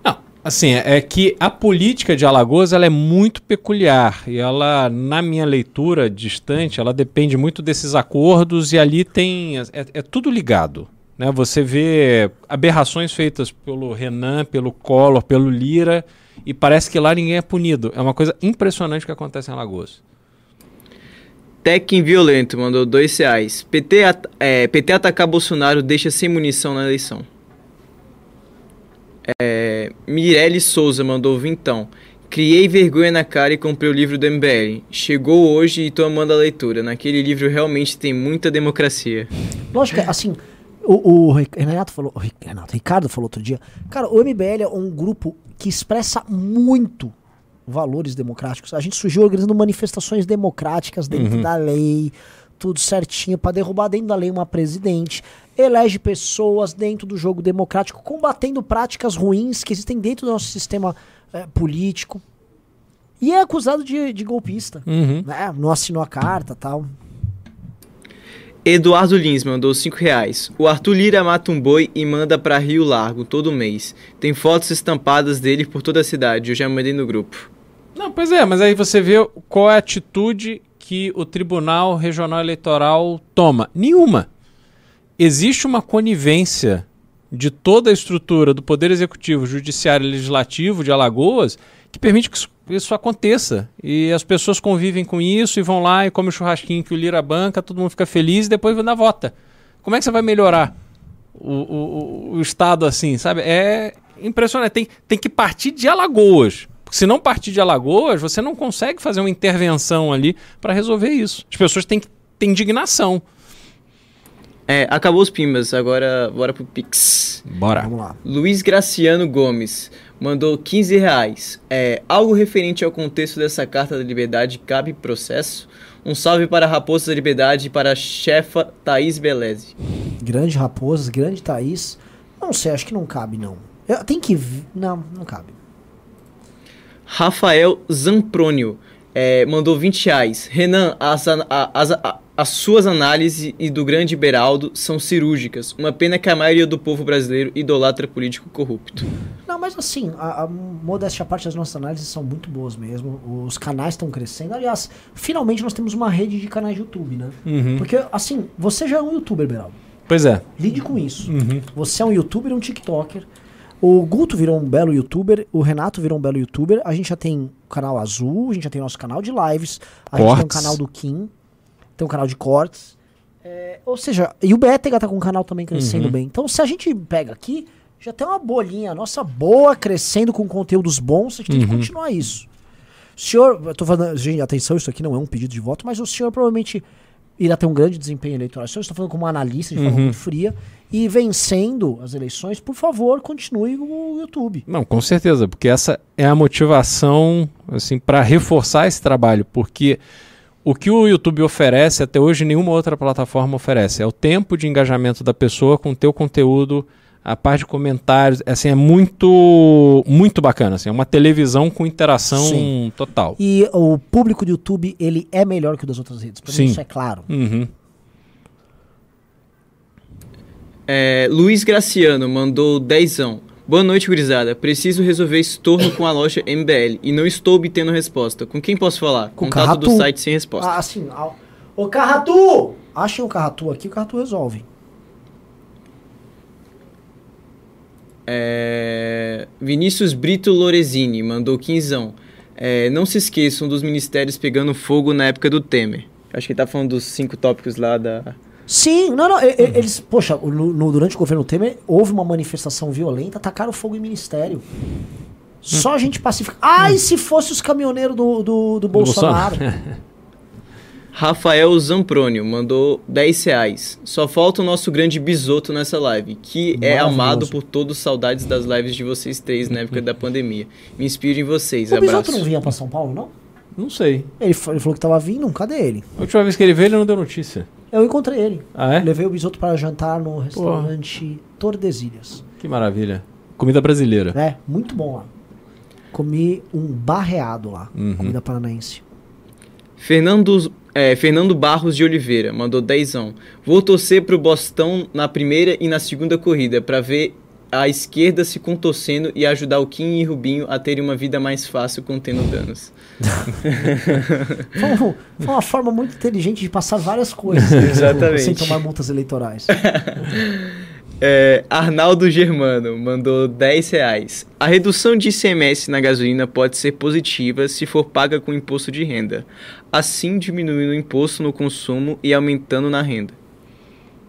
Não, assim, é que a política de Alagoas ela é muito peculiar e ela, na minha leitura distante, ela depende muito desses acordos e ali tem é, é tudo ligado. Né? Você vê aberrações feitas pelo Renan, pelo Collor, pelo Lira e parece que lá ninguém é punido. É uma coisa impressionante que acontece em Alagoas. Tekken Violento mandou 2 reais. PT, at- é, PT atacar Bolsonaro deixa sem munição na eleição. É, Mirelle Souza mandou vintão. Criei vergonha na cara e comprei o livro do MBL. Chegou hoje e tô amando a leitura. Naquele livro realmente tem muita democracia. Lógico, que, assim, o, o Renato falou, Renato, Ricardo falou outro dia, cara, o MBL é um grupo que expressa muito valores democráticos. A gente surgiu organizando manifestações democráticas dentro da lei, tudo certinho, pra derrubar dentro da lei uma presidente, elege pessoas dentro do jogo democrático, combatendo práticas ruins que existem dentro do nosso sistema eh, político. E é acusado de, de golpista. Uhum. Né? Não assinou a carta tal. Eduardo Lins mandou 5 reais. O Arthur Lira mata um boi e manda pra Rio Largo todo mês. Tem fotos estampadas dele por toda a cidade. Eu já mandei no grupo. Não, pois é, mas aí você vê qual é a atitude que o Tribunal Regional Eleitoral toma? Nenhuma. Existe uma conivência de toda a estrutura do Poder Executivo, Judiciário e Legislativo de Alagoas que permite que isso, isso aconteça. E as pessoas convivem com isso e vão lá e comem o churrasquinho que o Lira banca, todo mundo fica feliz e depois dar vota. Como é que você vai melhorar o, o, o Estado assim, sabe? É impressionante. Tem, tem que partir de Alagoas. Porque se não partir de Alagoas, você não consegue fazer uma intervenção ali para resolver isso. As pessoas têm que ter indignação. É, acabou os pimbas, agora bora pro Pix. Bora. Vamos lá. Luiz Graciano Gomes mandou 15 reais. É, algo referente ao contexto dessa Carta da Liberdade cabe processo? Um salve para a Raposa da Liberdade e para a chefa Thaís Beleze. Grande Raposas, grande Thaís. Não sei, acho que não cabe, não. Eu, tem que. Não, não cabe. Rafael Zamprônio é, mandou 20 reais. Renan, as, a- as, a- as suas análises e do grande Beraldo são cirúrgicas. Uma pena que a maioria do povo brasileiro idolatra político corrupto. Não, mas assim, a, a modéstia à parte, as nossas análises são muito boas mesmo. Os canais estão crescendo. Aliás, finalmente nós temos uma rede de canais de YouTube, né? Uhum. Porque, assim, você já é um youtuber, Beraldo. Pois é. Lide com isso. Você é um youtuber e um tiktoker. O Guto virou um belo youtuber, o Renato virou um belo youtuber. A gente já tem o canal azul, a gente já tem nosso canal de lives, a gente tem o Cortes. canal do Kim, tem o canal de cortes. É, ou seja, e o Bétega tá com um canal também crescendo bem. Então, se a gente pega aqui, já tem uma bolinha nossa boa crescendo com conteúdos bons, a gente tem que continuar isso. O senhor, eu tô falando, gente, atenção, isso aqui não é um pedido de voto, mas o senhor provavelmente irá ter um grande desempenho eleitoral. O senhor está falando como analista de forma muito fria e vencendo as eleições, por favor, continue o YouTube. Não, com certeza, porque essa é a motivação assim para reforçar esse trabalho, porque o que o YouTube oferece até hoje nenhuma outra plataforma oferece, é o tempo de engajamento da pessoa com o teu conteúdo, a parte de comentários, assim é muito muito bacana, assim, é uma televisão com interação Sim. total. E o público do YouTube, ele é melhor que o das outras redes. Pra Sim. isso é claro. Uhum. É, Luiz Graciano mandou dezão. Boa noite, gurizada. Preciso resolver estorno com a loja MBL e não estou obtendo resposta. Com quem posso falar? Com o Contato do Carratu. site sem resposta. Ah, assim, ao- ô Carratu! Achem o Carratu aqui, o Carratu resolve. É, Vinícius Brito Lorezini mandou quinzão. É, não se esqueçam dos ministérios pegando fogo na época do Temer. Acho que ele tá falando dos cinco tópicos lá da. Sim, não, não, e- eles, poxa, no, no- durante o governo Temer houve uma manifestação violenta, tacaram fogo em ministério. Só gente pacífica. Ai, se fosse os caminhoneiros do, do, do Bolsonaro. *laughs* Rafael Zamprônio mandou 10 reais. Só falta o nosso grande bisoto nessa live, que é amado por todos saudades das lives de vocês três na época da *laughs* pandemia. Me inspiro em vocês. o Bisoto Abraço. não vinha pra São Paulo, não? Não sei. Ele, ele falou que tava vindo, cadê ele? A última vez que ele veio, ele não deu notícia. Eu encontrei ele. Ah, é? Levei o Bisoto para jantar no restaurante Tordesilhas. Que maravilha. Comida brasileira. É, muito bom lá. Comi um barreado lá, Uhum. comida paranaense. Fernando, é, Fernando Barros de Oliveira mandou dezão. Vou torcer pro Bostão na primeira e na segunda corrida pra ver a esquerda se contorcendo e ajudar o Kim e Rubinho a terem uma vida mais fácil contendo danos. Foi, foi uma forma muito inteligente de passar várias coisas. *laughs* Exatamente. Sem tomar multas eleitorais. *laughs* É, Arnaldo Germano mandou 10 reais. A redução de ICMS na gasolina pode ser positiva se for paga com imposto de renda. Assim diminuindo o imposto no consumo e aumentando na renda.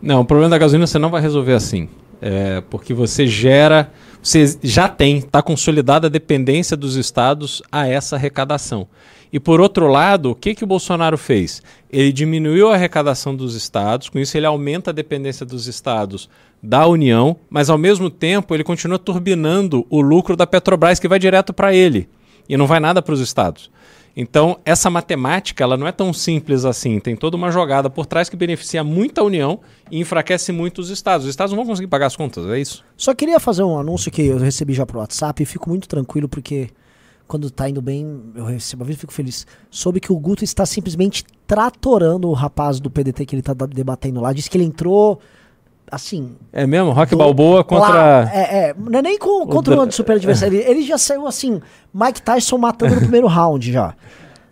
Não, o problema da gasolina você não vai resolver assim. É, porque você gera. Você já tem, está consolidada a dependência dos estados a essa arrecadação. E por outro lado, o que, que o Bolsonaro fez? Ele diminuiu a arrecadação dos estados, com isso ele aumenta a dependência dos estados da União, mas ao mesmo tempo ele continua turbinando o lucro da Petrobras, que vai direto para ele e não vai nada para os estados. Então, essa matemática ela não é tão simples assim. Tem toda uma jogada por trás que beneficia muito a União e enfraquece muito os estados. Os estados não vão conseguir pagar as contas, é isso? Só queria fazer um anúncio que eu recebi já pro WhatsApp e fico muito tranquilo porque quando tá indo bem, eu recebo a vida e fico feliz. Soube que o Guto está simplesmente tratorando o rapaz do PDT que ele tá da- debatendo lá. Diz que ele entrou, assim... É mesmo? Rock do- Balboa contra. lá- é, é, não é nem com, contra dra- um super adversário. Ele, ele já saiu assim, Mike Tyson matando no primeiro round já.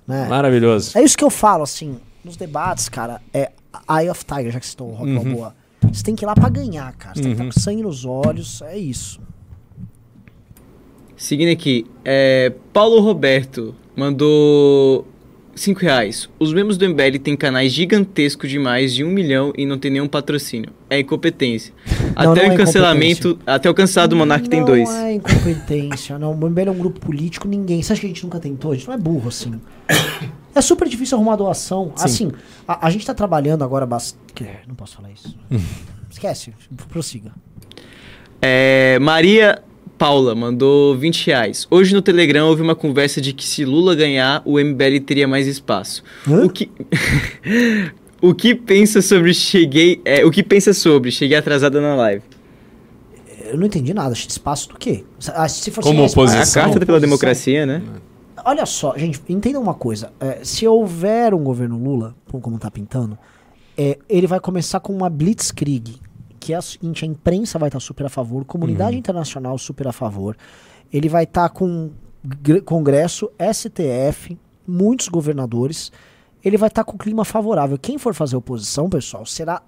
Né? Maravilhoso. É isso que eu falo, assim, nos debates, cara, é Eye of Tiger, já que citou o Rock Uhum. Balboa. Você tem que ir lá pra ganhar, cara. Você tem que estar com sangue nos olhos, é isso. Seguindo aqui, é, Paulo Roberto mandou 5 reais. Os membros do MBL têm canais gigantescos de mais de um milhão e não tem nenhum patrocínio. É incompetência. Não, até não o é cancelamento, até o cancelado do Monark tem dois. Não é incompetência, não. O MBL é um grupo político, ninguém. Você acha que a gente nunca tentou? A gente não é burro, assim. É super difícil arrumar doação. Assim, a, a gente tá trabalhando agora bastante. Não posso falar isso. Esquece, prossiga. É, Maria Paula mandou 20 reais. Hoje no Telegram houve uma conversa de que se Lula ganhar, o MBL teria mais espaço. Hã? O que. *laughs* o que pensa sobre cheguei. É, o que pensa sobre? Cheguei atrasada na live. Eu não entendi nada. Espaço do quê? Ah, Se for Como sem espaço- A Oposição. carta pela Oposição. democracia, né? Olha só, gente, entendam uma coisa. É, se houver um governo Lula, como- como tá pintando, é, ele vai começar com uma blitzkrieg, que é a seguinte, a imprensa vai estar super a favor, comunidade internacional super a favor. Ele vai estar com gr- Congresso, STF, muitos governadores. Ele vai estar com clima favorável. Quem for fazer oposição, pessoal, será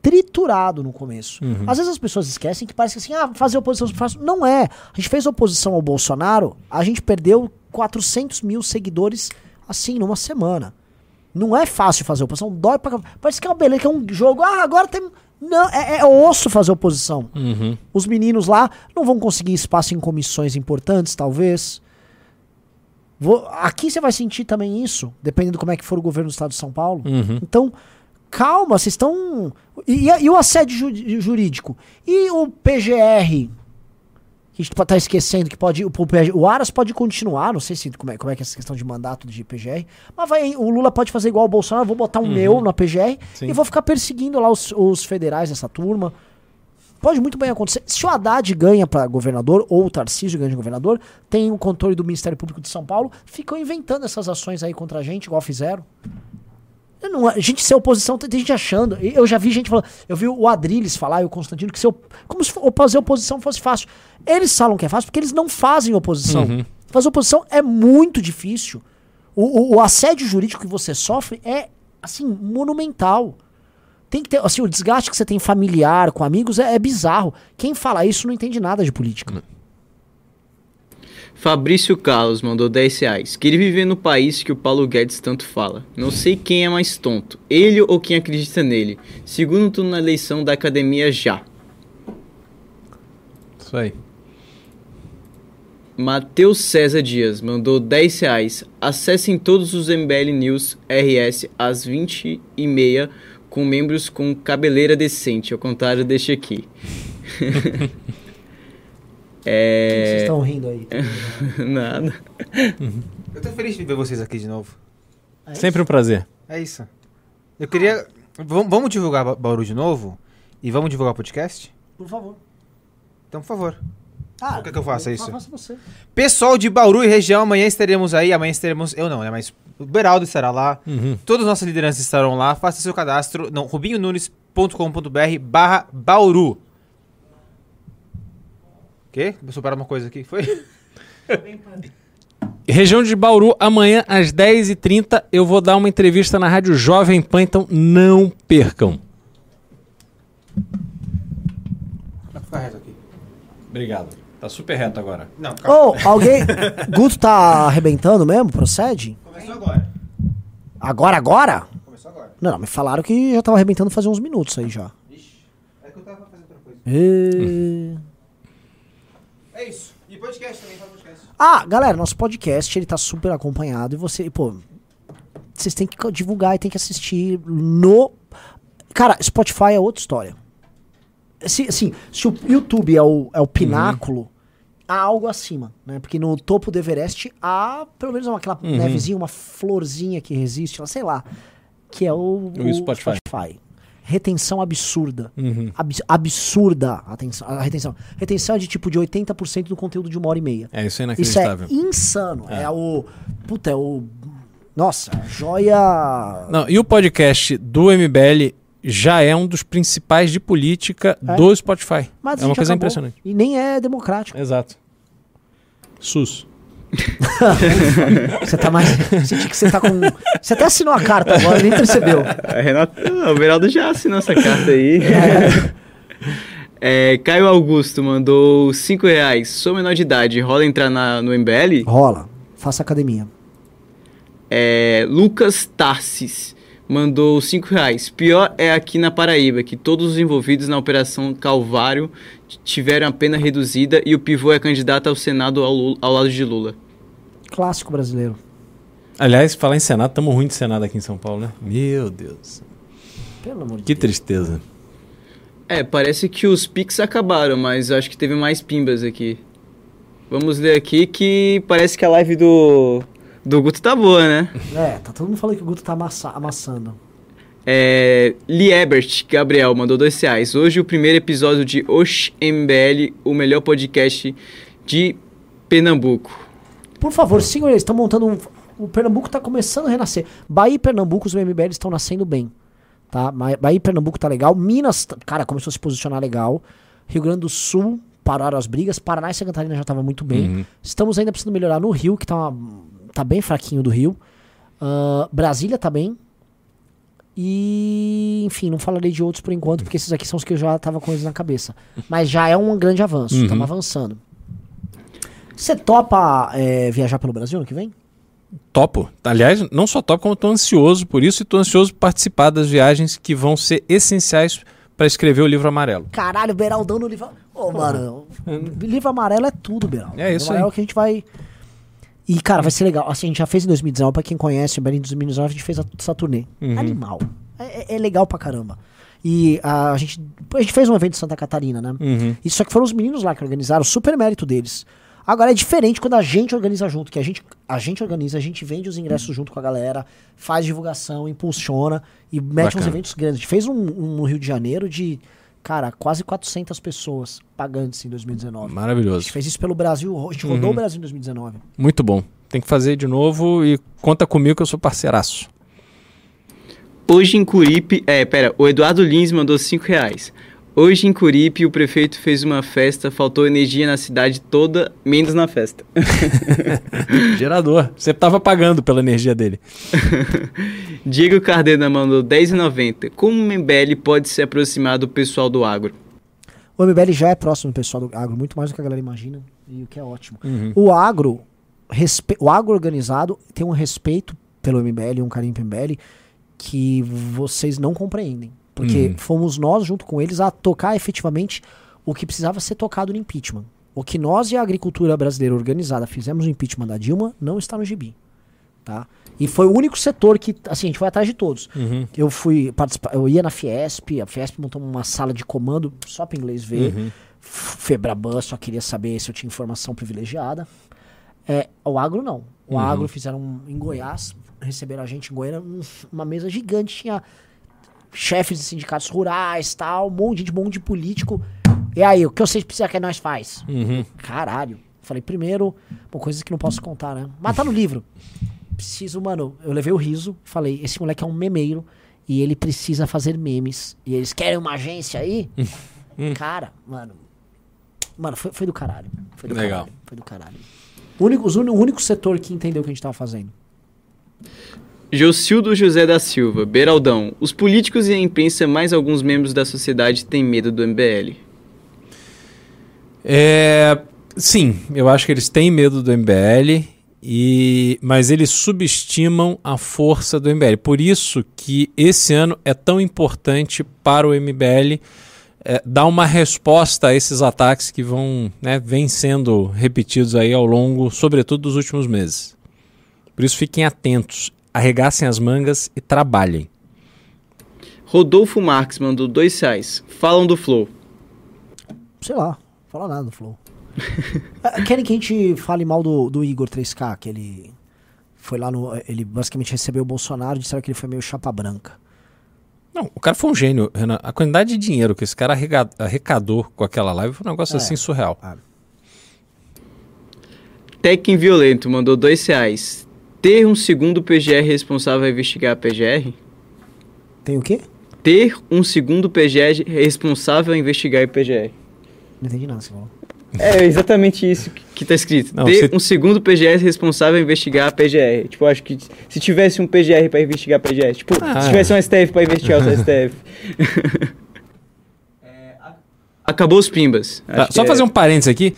triturado no começo. Às vezes as pessoas esquecem que parece que assim, ah, fazer oposição fácil. Não é. A gente fez oposição ao Bolsonaro, a gente perdeu 400 mil seguidores assim, numa semana. Não é fácil fazer oposição, dói pra. Parece que é uma beleza, que é um jogo. Ah, agora tem. Não, é, é osso fazer oposição. Uhum. Os meninos lá não vão conseguir espaço em comissões importantes, talvez. Vou- aqui você vai sentir também isso, dependendo como é que for o governo do estado de São Paulo. Uhum. Então, calma, vocês estão. E, e o assédio ju- jurídico? E o PGR? Que a gente tá esquecendo que pode. O, o Aras pode continuar, não sei se como é, como é que é essa questão de mandato de PGR. Mas vai, o Lula pode fazer igual o Bolsonaro, vou botar um meu na PGR Sim. e vou ficar perseguindo lá os, os federais dessa turma. Pode muito bem acontecer. Se o Haddad ganha para governador, ou o Tarcísio ganha de governador, tem o controle do Ministério Público de São Paulo, ficam inventando essas ações aí contra a gente, igual fizeram. Não- a gente ser oposição, tem gente achando. Eu já vi gente falando. Eu vi o Adriles falar e o Constantino que se como se fazer oposição fosse fácil. Eles falam que é fácil porque eles não fazem oposição. Fazer oposição é muito difícil. O, o- o assédio jurídico que você sofre é, assim, monumental. Tem que ter, assim, o desgaste que você tem familiar, com amigos, é, é bizarro. Quem fala isso não entende nada de política. Fabrício Carlos mandou 10 reais. Queria viver no país que o Paulo Guedes tanto fala. Não sei quem é mais tonto, ele ou quem acredita nele. Segundo turno na eleição da academia já. Isso aí. Matheus César Dias mandou 10 reais. Acessem todos os MBL News RS às 20h30 com membros com cabeleira decente. Ao contrário, deixa aqui. *laughs* Vocês é. estão rindo aí. *laughs* Nada. Eu tô feliz de ver vocês aqui de novo. É Sempre um prazer. É isso. Eu queria. Vamos, vamos divulgar Ba- Bauru de novo? E vamos divulgar o podcast? Por favor. Então, por favor. Ah, Por que que eu faço isso? Faça você. Pessoal de Bauru e região, amanhã estaremos aí. Amanhã estaremos. Eu não, né? Mas o Beraldo estará lá. Uhum. Todas as nossas lideranças estarão lá. Faça seu cadastro. Não, rubinhonunes.com.br barra Bauru. Quê? Vou superar uma coisa aqui. Foi? Região de Bauru, amanhã às 10h30 eu vou dar uma entrevista na Rádio Jovem Pan, então não percam. Fica reto aqui. Obrigado. Tá super reto agora. Não, calma. Ô, alguém. *laughs* Guto tá arrebentando mesmo? Procede? Começou agora. Agora, agora? Começou agora. Não, me falaram que já tava arrebentando fazia uns minutos aí já. Ixi. É que eu tava fazendo outra coisa. E... É isso. E podcast também, faz podcast. Ah, galera, nosso podcast ele tá super acompanhado e você, pô, vocês têm que divulgar e tem que assistir no. Cara, Spotify é outra história. Se, assim, se o YouTube é o, é o pináculo, há algo acima, né? Porque no topo do Everest há pelo menos uma, aquela nevezinha, uma florzinha que resiste, sei lá, que é o, O Spotify. Retenção absurda. Uhum. Abs- absurda a, atenção, a retenção. Retenção é de tipo de 80% do conteúdo de uma hora e meia. É, isso é Isso é inacreditável. insano. É. o. Puta, é o. Nossa, joia. Não, e o podcast do MBL já é um dos principais de política É. do Spotify. Mas é uma coisa acabou. impressionante. E nem é democrático. Exato. SUS. *laughs* Você tá mais. Senti que você tá com. Você até assinou a carta agora, nem percebeu. A Renata, o Beraldo já assinou essa carta aí. É, Caio Augusto mandou 5 reais. Sou menor de idade, rola entrar na, no MBL? Rola. Faça academia. É, Lucas Tarsis mandou 5 reais. Pior é aqui na Paraíba, que todos os envolvidos na Operação Calvário tiveram a pena reduzida e o pivô é candidato ao Senado ao, Lu- ao lado de Lula. Clássico brasileiro. Aliás, falar em Senado, estamos ruim de Senado aqui em São Paulo, né? Meu Deus. Pelo amor de Que Deus. tristeza. É, parece que os Pix acabaram, mas acho que teve mais pimbas aqui. Vamos ler aqui que parece que a live do, do Guto tá boa, né? É, tá todo mundo falando que o Guto tá amassa- amassando. É, Liebert Gabriel mandou dois reais. Hoje o primeiro episódio de Osh MBL, o melhor podcast de Pernambuco. Por favor, senhores, estão montando um. O Pernambuco tá começando a renascer. Bahia e Pernambuco, os MBL estão nascendo bem. Tá? Bahia e Pernambuco tá legal. Minas, cara, começou a se posicionar legal. Rio Grande do Sul pararam as brigas. Paraná e Santa Catarina já tava muito bem. Uhum. Estamos ainda precisando melhorar no Rio, que tá, uma- tá bem fraquinho do Rio. Ah, Brasília tá bem. E, enfim, não falarei de outros por enquanto, porque esses aqui são os que eu já tava com eles na cabeça. Mas já é um grande avanço, Uhum. estamos avançando. Você topa é, viajar pelo Brasil ano que vem? Topo. Aliás, não só topo, como tô ansioso por isso e tô ansioso por participar das viagens que vão ser essenciais para escrever o livro amarelo. Caralho, Beraldão no livro. Ô, mano, livro amarelo é tudo, Beraldo. É isso livro amarelo aí. que a gente vai. E, cara, vai ser legal. Assim, a gente já fez em 2019, pra quem conhece o Berlim de 2019, a gente fez a- essa turnê. Uhum. Animal. É, é- é legal pra caramba. E a, gente. A gente fez um evento em Santa Catarina, né? Uhum. Isso só que foram os meninos lá que organizaram, super mérito deles. Agora é diferente quando a gente organiza junto, que a gente, a gente organiza, a gente vende os ingressos junto com a galera, faz divulgação, impulsiona e mete uns Bacana. eventos grandes. A gente fez um, um no Rio de Janeiro de, cara, quase 400 pessoas pagantes em 2019. A gente Maravilhoso. fez isso pelo Brasil, a gente rodou Uhum. o Brasil em 2019. Muito bom. Tem que fazer de novo e conta comigo que eu sou parceiraço. Hoje em Curipe. É, pera, o Eduardo Lins mandou 5 reais. Hoje em Curipe o prefeito fez uma festa, faltou energia na cidade toda, menos na festa. *laughs* Gerador. Você tava pagando pela energia dele. *laughs* Diego Cardena mandou 10,90. Como o MBL pode se aproximar do pessoal do agro? O MBL já é próximo do pessoal do agro, muito mais do que a galera imagina, e o que é ótimo. Uhum. O agro, respe... o agro organizado tem um respeito pelo MBL, um carinho pelo MBL, que vocês não compreendem. Porque Uhum. fomos nós, junto com eles, a tocar efetivamente o que precisava ser tocado no impeachment. O que nós e a agricultura brasileira organizada fizemos no impeachment da Dilma não está no gibi. Tá? E foi o único setor que, assim, a gente foi atrás de todos. Uhum. Eu fui participar, eu ia na Fiesp, a Fiesp montou uma sala de comando só para inglês ver. Uhum. Febraban só queria saber se eu tinha informação privilegiada. É, o agro não. O agro fizeram um- em Goiás, receberam a gente em Goiânia, um- uma mesa gigante, tinha chefes de sindicatos rurais, tal, um monte de gente, um monte de político. E aí, o que vocês precisam que nós faz? Uhum. Caralho. Falei, primeiro, pô, coisas que não posso contar, né? Mas tá no livro. Preciso, mano, eu levei o riso, falei, esse moleque é um memeiro e ele precisa fazer memes. E eles querem uma agência aí? Cara, mano. Mano, foi, foi do caralho. Foi do Legal. caralho. Foi do caralho. O único, o único setor que entendeu o que a gente tava fazendo. Jocildo José da Silva, Beraldão. Os políticos e a imprensa, mais alguns membros da sociedade, têm medo do MBL. É, sim, eu acho que eles têm medo do MBL, e, mas eles subestimam a força do MBL. Por isso que esse ano é tão importante para o MBL é, dar uma resposta a esses ataques que vão, né, sendo repetidos aí ao longo, sobretudo dos últimos meses. Por isso fiquem atentos, arregassem as mangas e trabalhem. Rodolfo Marques mandou dois reais. Falam do Flow. Sei lá, fala nada do Flow. Ah, *laughs* Querem que a gente fale mal do, do Igor 3K, que ele foi lá no. Ele basicamente recebeu o Bolsonaro e disseram que ele foi meio chapa branca. Não, o cara foi um gênio, Renan. A quantidade de dinheiro que esse cara arrecadou com aquela live foi um negócio É. assim surreal. Tekken Violento mandou dois reais. Ter um segundo PGR responsável a investigar a PGR? Tem o quê? Ter um segundo PGR responsável a investigar a PGR. Não entendi nada, você falou. É exatamente isso que- que tá escrito. Não, Ter você- um segundo PGS responsável a investigar a PGR. Tipo, acho que se tivesse um PGR pra investigar a PGS, tipo, Ah. se tivesse um STF pra investigar o *laughs* STF. *laughs* É, Acabou os pimbas. Tá, só que fazer é- um parênteses aqui.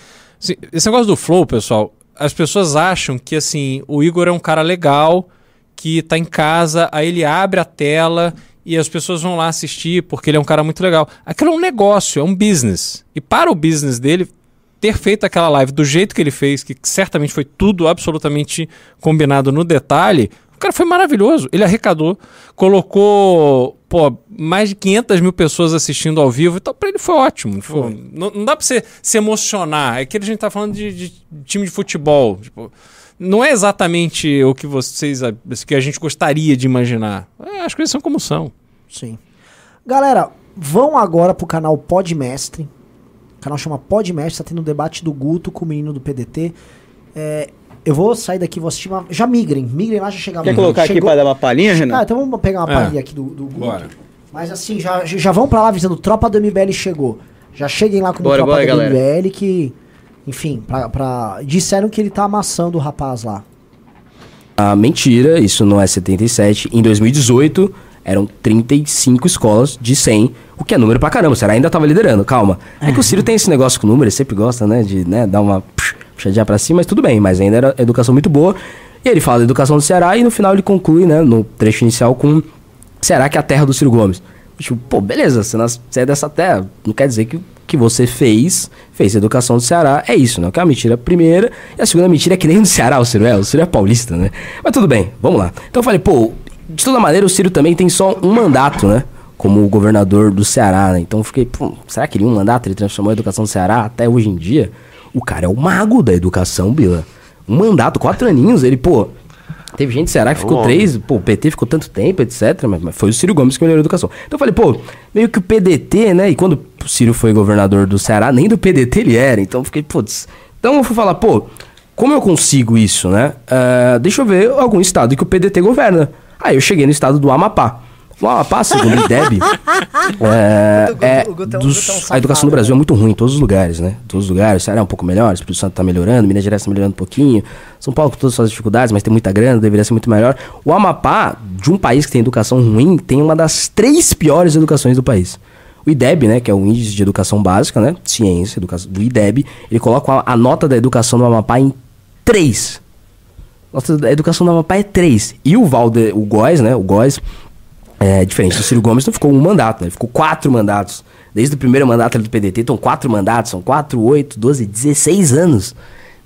Esse negócio do Flow, pessoal, as pessoas acham que assim, o Igor é um cara legal, que tá em casa, aí ele abre a tela e as pessoas vão lá assistir porque ele é um cara muito legal. Aquilo é um negócio, é um business. E para o business dele, ter feito aquela live do jeito que ele fez, que certamente foi tudo absolutamente combinado no detalhe, cara foi maravilhoso. Ele arrecadou, colocou pô, mais de 500 mil pessoas assistindo ao vivo, então pra ele foi ótimo. Foi- Não, não dá pra você se emocionar. É que a gente tá falando de, de time de futebol. Tipo, não é exatamente o que vocês que a gente gostaria de imaginar. É, as coisas são como são. Sim. Galera, vão agora pro canal Podmestre. O canal chama Podmestre, tá tendo um debate do Guto com o menino do PDT. É, eu vou sair daqui, vou assistir uma... Já migrem, migrem lá, já chegamos. Quer colocar aqui Chegou- pra dar uma palhinha, Ah, Renan? então vamos pegar uma É. palhinha aqui do, do Guto. Bora. Mas assim, já, já vão pra lá avisando, tropa do MBL chegou. Já cheguem lá como Bora, tropa bora, do galera. MBL que... Enfim, pra, pra- disseram que ele tá amassando o rapaz lá. Ah, mentira, isso não é 77. Em 2018, eram 35 escolas de 100, o que é número pra caramba. O Ceará ainda tava liderando, calma. É que o Ciro tem esse negócio com número, ele sempre gosta, né, de né, dar uma psh, puxadinha pra cima, mas tudo bem, mas ainda era educação muito boa. E ele fala da educação do Ceará e no final ele conclui, né, no trecho inicial com Ceará que é a terra do Ciro Gomes. Tipo, pô, beleza, você, nas- você é dessa terra, não quer dizer que que você fez, fez a educação do Ceará, é isso, né? Que é uma mentira primeira, e a segunda mentira é que nem do Ceará o Ciro é, o Ciro é paulista, né? Mas tudo bem, vamos lá. Então eu falei, pô, de toda maneira o Ciro também tem só um mandato, né? Como governador do Ceará, né? Então fiquei, pô, será que ele um mandato, ele transformou a educação do Ceará até hoje em dia? O cara é o mago da educação, Bila. Um mandato, quatro aninhos, ele, pô, Teve gente Ceará que ficou três, pô, o PT ficou tanto tempo, etc. Mas, mas foi o Ciro Gomes que melhorou a educação. Então eu falei, pô, meio que o PDT, né? E quando o Ciro foi governador do Ceará, nem do PDT ele era. Então eu fiquei, putz. Então eu fui falar, pô, como eu consigo isso, né? Ah, deixa eu ver algum estado que o PDT governa. Aí eu cheguei no estado do Amapá. O Amapá, segundo o IDEB, é, O é o dos- a educação no Brasil é muito ruim em todos os lugares, né? Todos os lugares. O Ceará é um pouco melhor, o Espírito Santo tá melhorando, Minas Gerais tá melhorando um pouquinho. São Paulo com todas as suas dificuldades, mas tem muita grana, deveria ser muito melhor. O Amapá, de um país que tem educação ruim, tem uma das três piores educações do país. O IDEB, né, que é o Índice de Educação Básica, né, ciência, educação, do IDEB, ele coloca a, a nota da educação do Amapá em 3. Nota da educação do Amapá é 3. E o Valde, o Góes, né, o Góes, é diferente do Ciro Gomes, não ficou um mandato, né? Ele ficou quatro mandatos. Desde o primeiro mandato ali do PDT, então quatro mandatos, são quatro, oito, doze, 16 anos.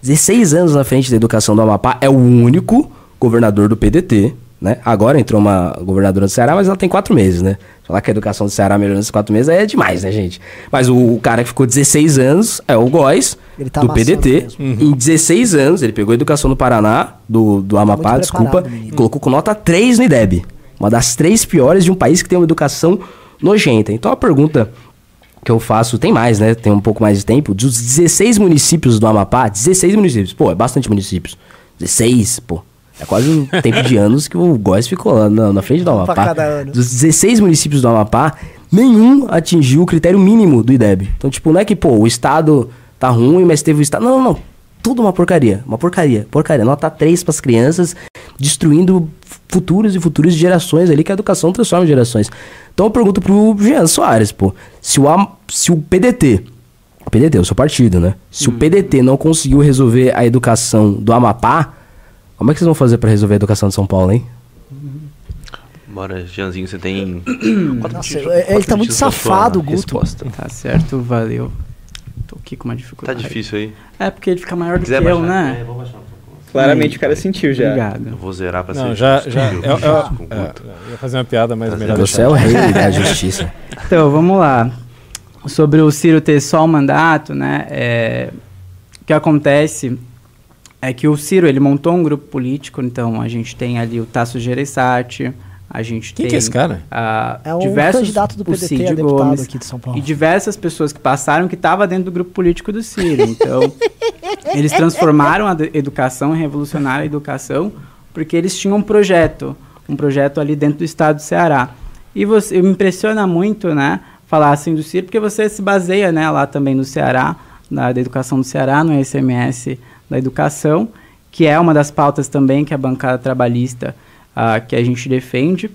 16 anos na frente da educação do Amapá, é o único governador do PDT, né? Agora entrou uma governadora do Ceará, mas ela tem quatro meses, né? Falar que a educação do Ceará melhorou nesses quatro meses é demais, né, gente? Mas o, o cara que ficou 16 anos é o Góes, tá do PDT. mesmo. Em 16 anos, ele pegou a educação no Paraná, do, do Amapá, desculpa, e colocou com nota 3 no IDEB. Uma das três piores de um país que tem uma educação nojenta. Então a pergunta que eu faço, tem mais, né? Tem um pouco mais de tempo. Dos 16 municípios do Amapá, 16 municípios. Pô, é bastante municípios. 16, pô. É quase um *laughs* tempo de anos que o Góes ficou lá na, na frente do Amapá. cada ano. Dos 16 municípios do Amapá, nenhum atingiu o critério mínimo do IDEB. Então, tipo, não é que, pô, o estado tá ruim, mas teve o estado. Não, não, não. Tudo uma porcaria. Uma porcaria. Porcaria. Nota 3 pras crianças, destruindo futuros e futuras gerações ali, que a educação transforma gerações. Então eu pergunto pro Jean Soares, pô, se o, Am- se o PDT, o PDT, o seu partido, né? Se o PDT não conseguiu resolver a educação do Amapá, como é que vocês vão fazer pra resolver a educação de São Paulo, hein? Bora, Jeanzinho, você tem. *coughs* Nossa, minutinhos- ele tá muito safado, o Guto. Resposta. Tá certo, valeu. Tô aqui com uma Tá dificuldade. difícil aí. É porque ele fica maior do que Quiser eu, baixar? né? É, vou baixar. Claramente o cara sentiu já. Eu Obrigado. vou zerar pra Não, ser já. justo, já eu, eu- o Guto. eu ia fazer uma piada, mas Tá melhor. Você é o rei da *laughs* justiça. Então, vamos lá. Sobre o Ciro ter só um mandato, né? é, o que acontece é que o Ciro, ele montou um grupo político, então a gente tem ali o Tasso Gereissati, a gente Quem tem... que é esse cara? ah, É um diversos, candidato do PDT Cid a deputado Gomes, aqui de São Paulo. E diversas pessoas que passaram que estavam dentro do grupo político do Ciro. Então, *laughs* eles transformaram a educação, revolucionaram a educação, porque eles tinham um projeto, um projeto ali dentro do estado do Ceará. E você, me impressiona muito, né, falar assim do Ciro, porque você se baseia, né, lá também no Ceará, da, da educação do Ceará, no ICMS da educação, que é uma das pautas também que a bancada trabalhista ah, que a gente defende.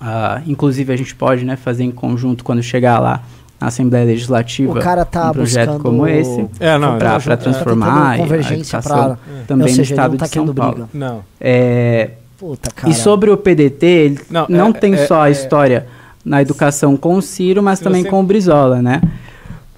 Ah, inclusive a gente pode né, fazer em conjunto quando chegar lá na Assembleia Legislativa O cara tá um projeto buscando- como esse É, para tá transformar a convergência educação pra- também no seja, ele estado não tá de São Paulo. briga. Não. É, Puta, cara. e sobre o PDT, ele Não, não, é- tem é- só a é- história na educação com o Ciro, mas também você- com o Brizola, né?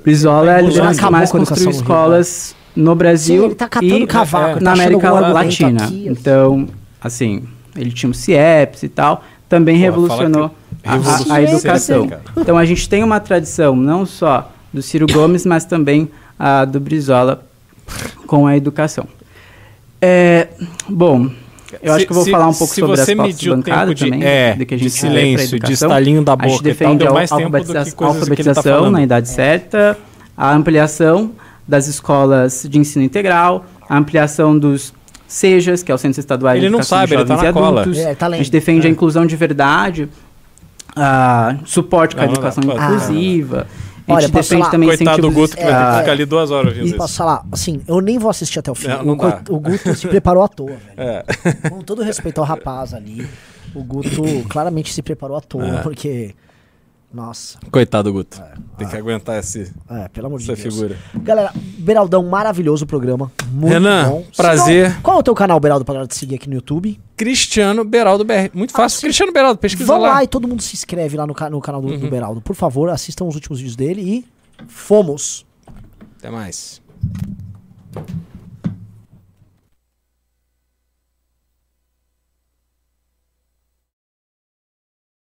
Brizola é a Ele liderança que mais a construiu no Rio, escolas no Brasil Sim, ele tá e cavaco, tá na achando América Latina. aqui, aqui. Então, assim, ele tinha o CIEPS e tal, também Porra, revolucionou a- a, a educação. Então a gente tem uma tradição não só do Ciro Gomes, mas também a do Brizola com a educação. É, bom, eu acho Se- que eu vou se- falar um pouco sobre as pautas de- também, é, do que a de gente pra silêncio, de estalinho da A gente boca e tal, defende deu a tá alfabetização falando. na idade certa, a ampliação das escolas de ensino integral, a ampliação dos SEJAs, que é o Centro Estadual de Ele não Educação sabe, de ele tá Jovens na e cola. Adultos. É, tá a gente defende a inclusão de verdade, a suporte com a Não, não educação pode- inclusiva. A Olha, gente posso defende falar? também Coitado do Guto que vai ter que ah, ficar ali duas horas ouvindo E posso falar, assim, eu nem vou assistir até o fim. Não, não o, o Guto se preparou à toa, *laughs* velho. É. Com todo respeito ao rapaz ali, o Guto claramente se preparou à toa, É. porque. Nossa, Coitado do Guto. Tem que aguentar esse, é, pelo amor de essa Deus. figura. Galera, Beraldão, maravilhoso o programa. Muito Renan, bom. prazer. Qual é o teu canal, Beraldo, pra galera te seguir aqui no YouTube? Cristiano Beraldo BR. Muito fácil. sim. Cristiano Beraldo, pesquisa Vão lá. lá. Uhum. e todo mundo se inscreve lá no, no canal do, do Beraldo. Por favor, assistam os últimos vídeos dele e fomos! Até mais.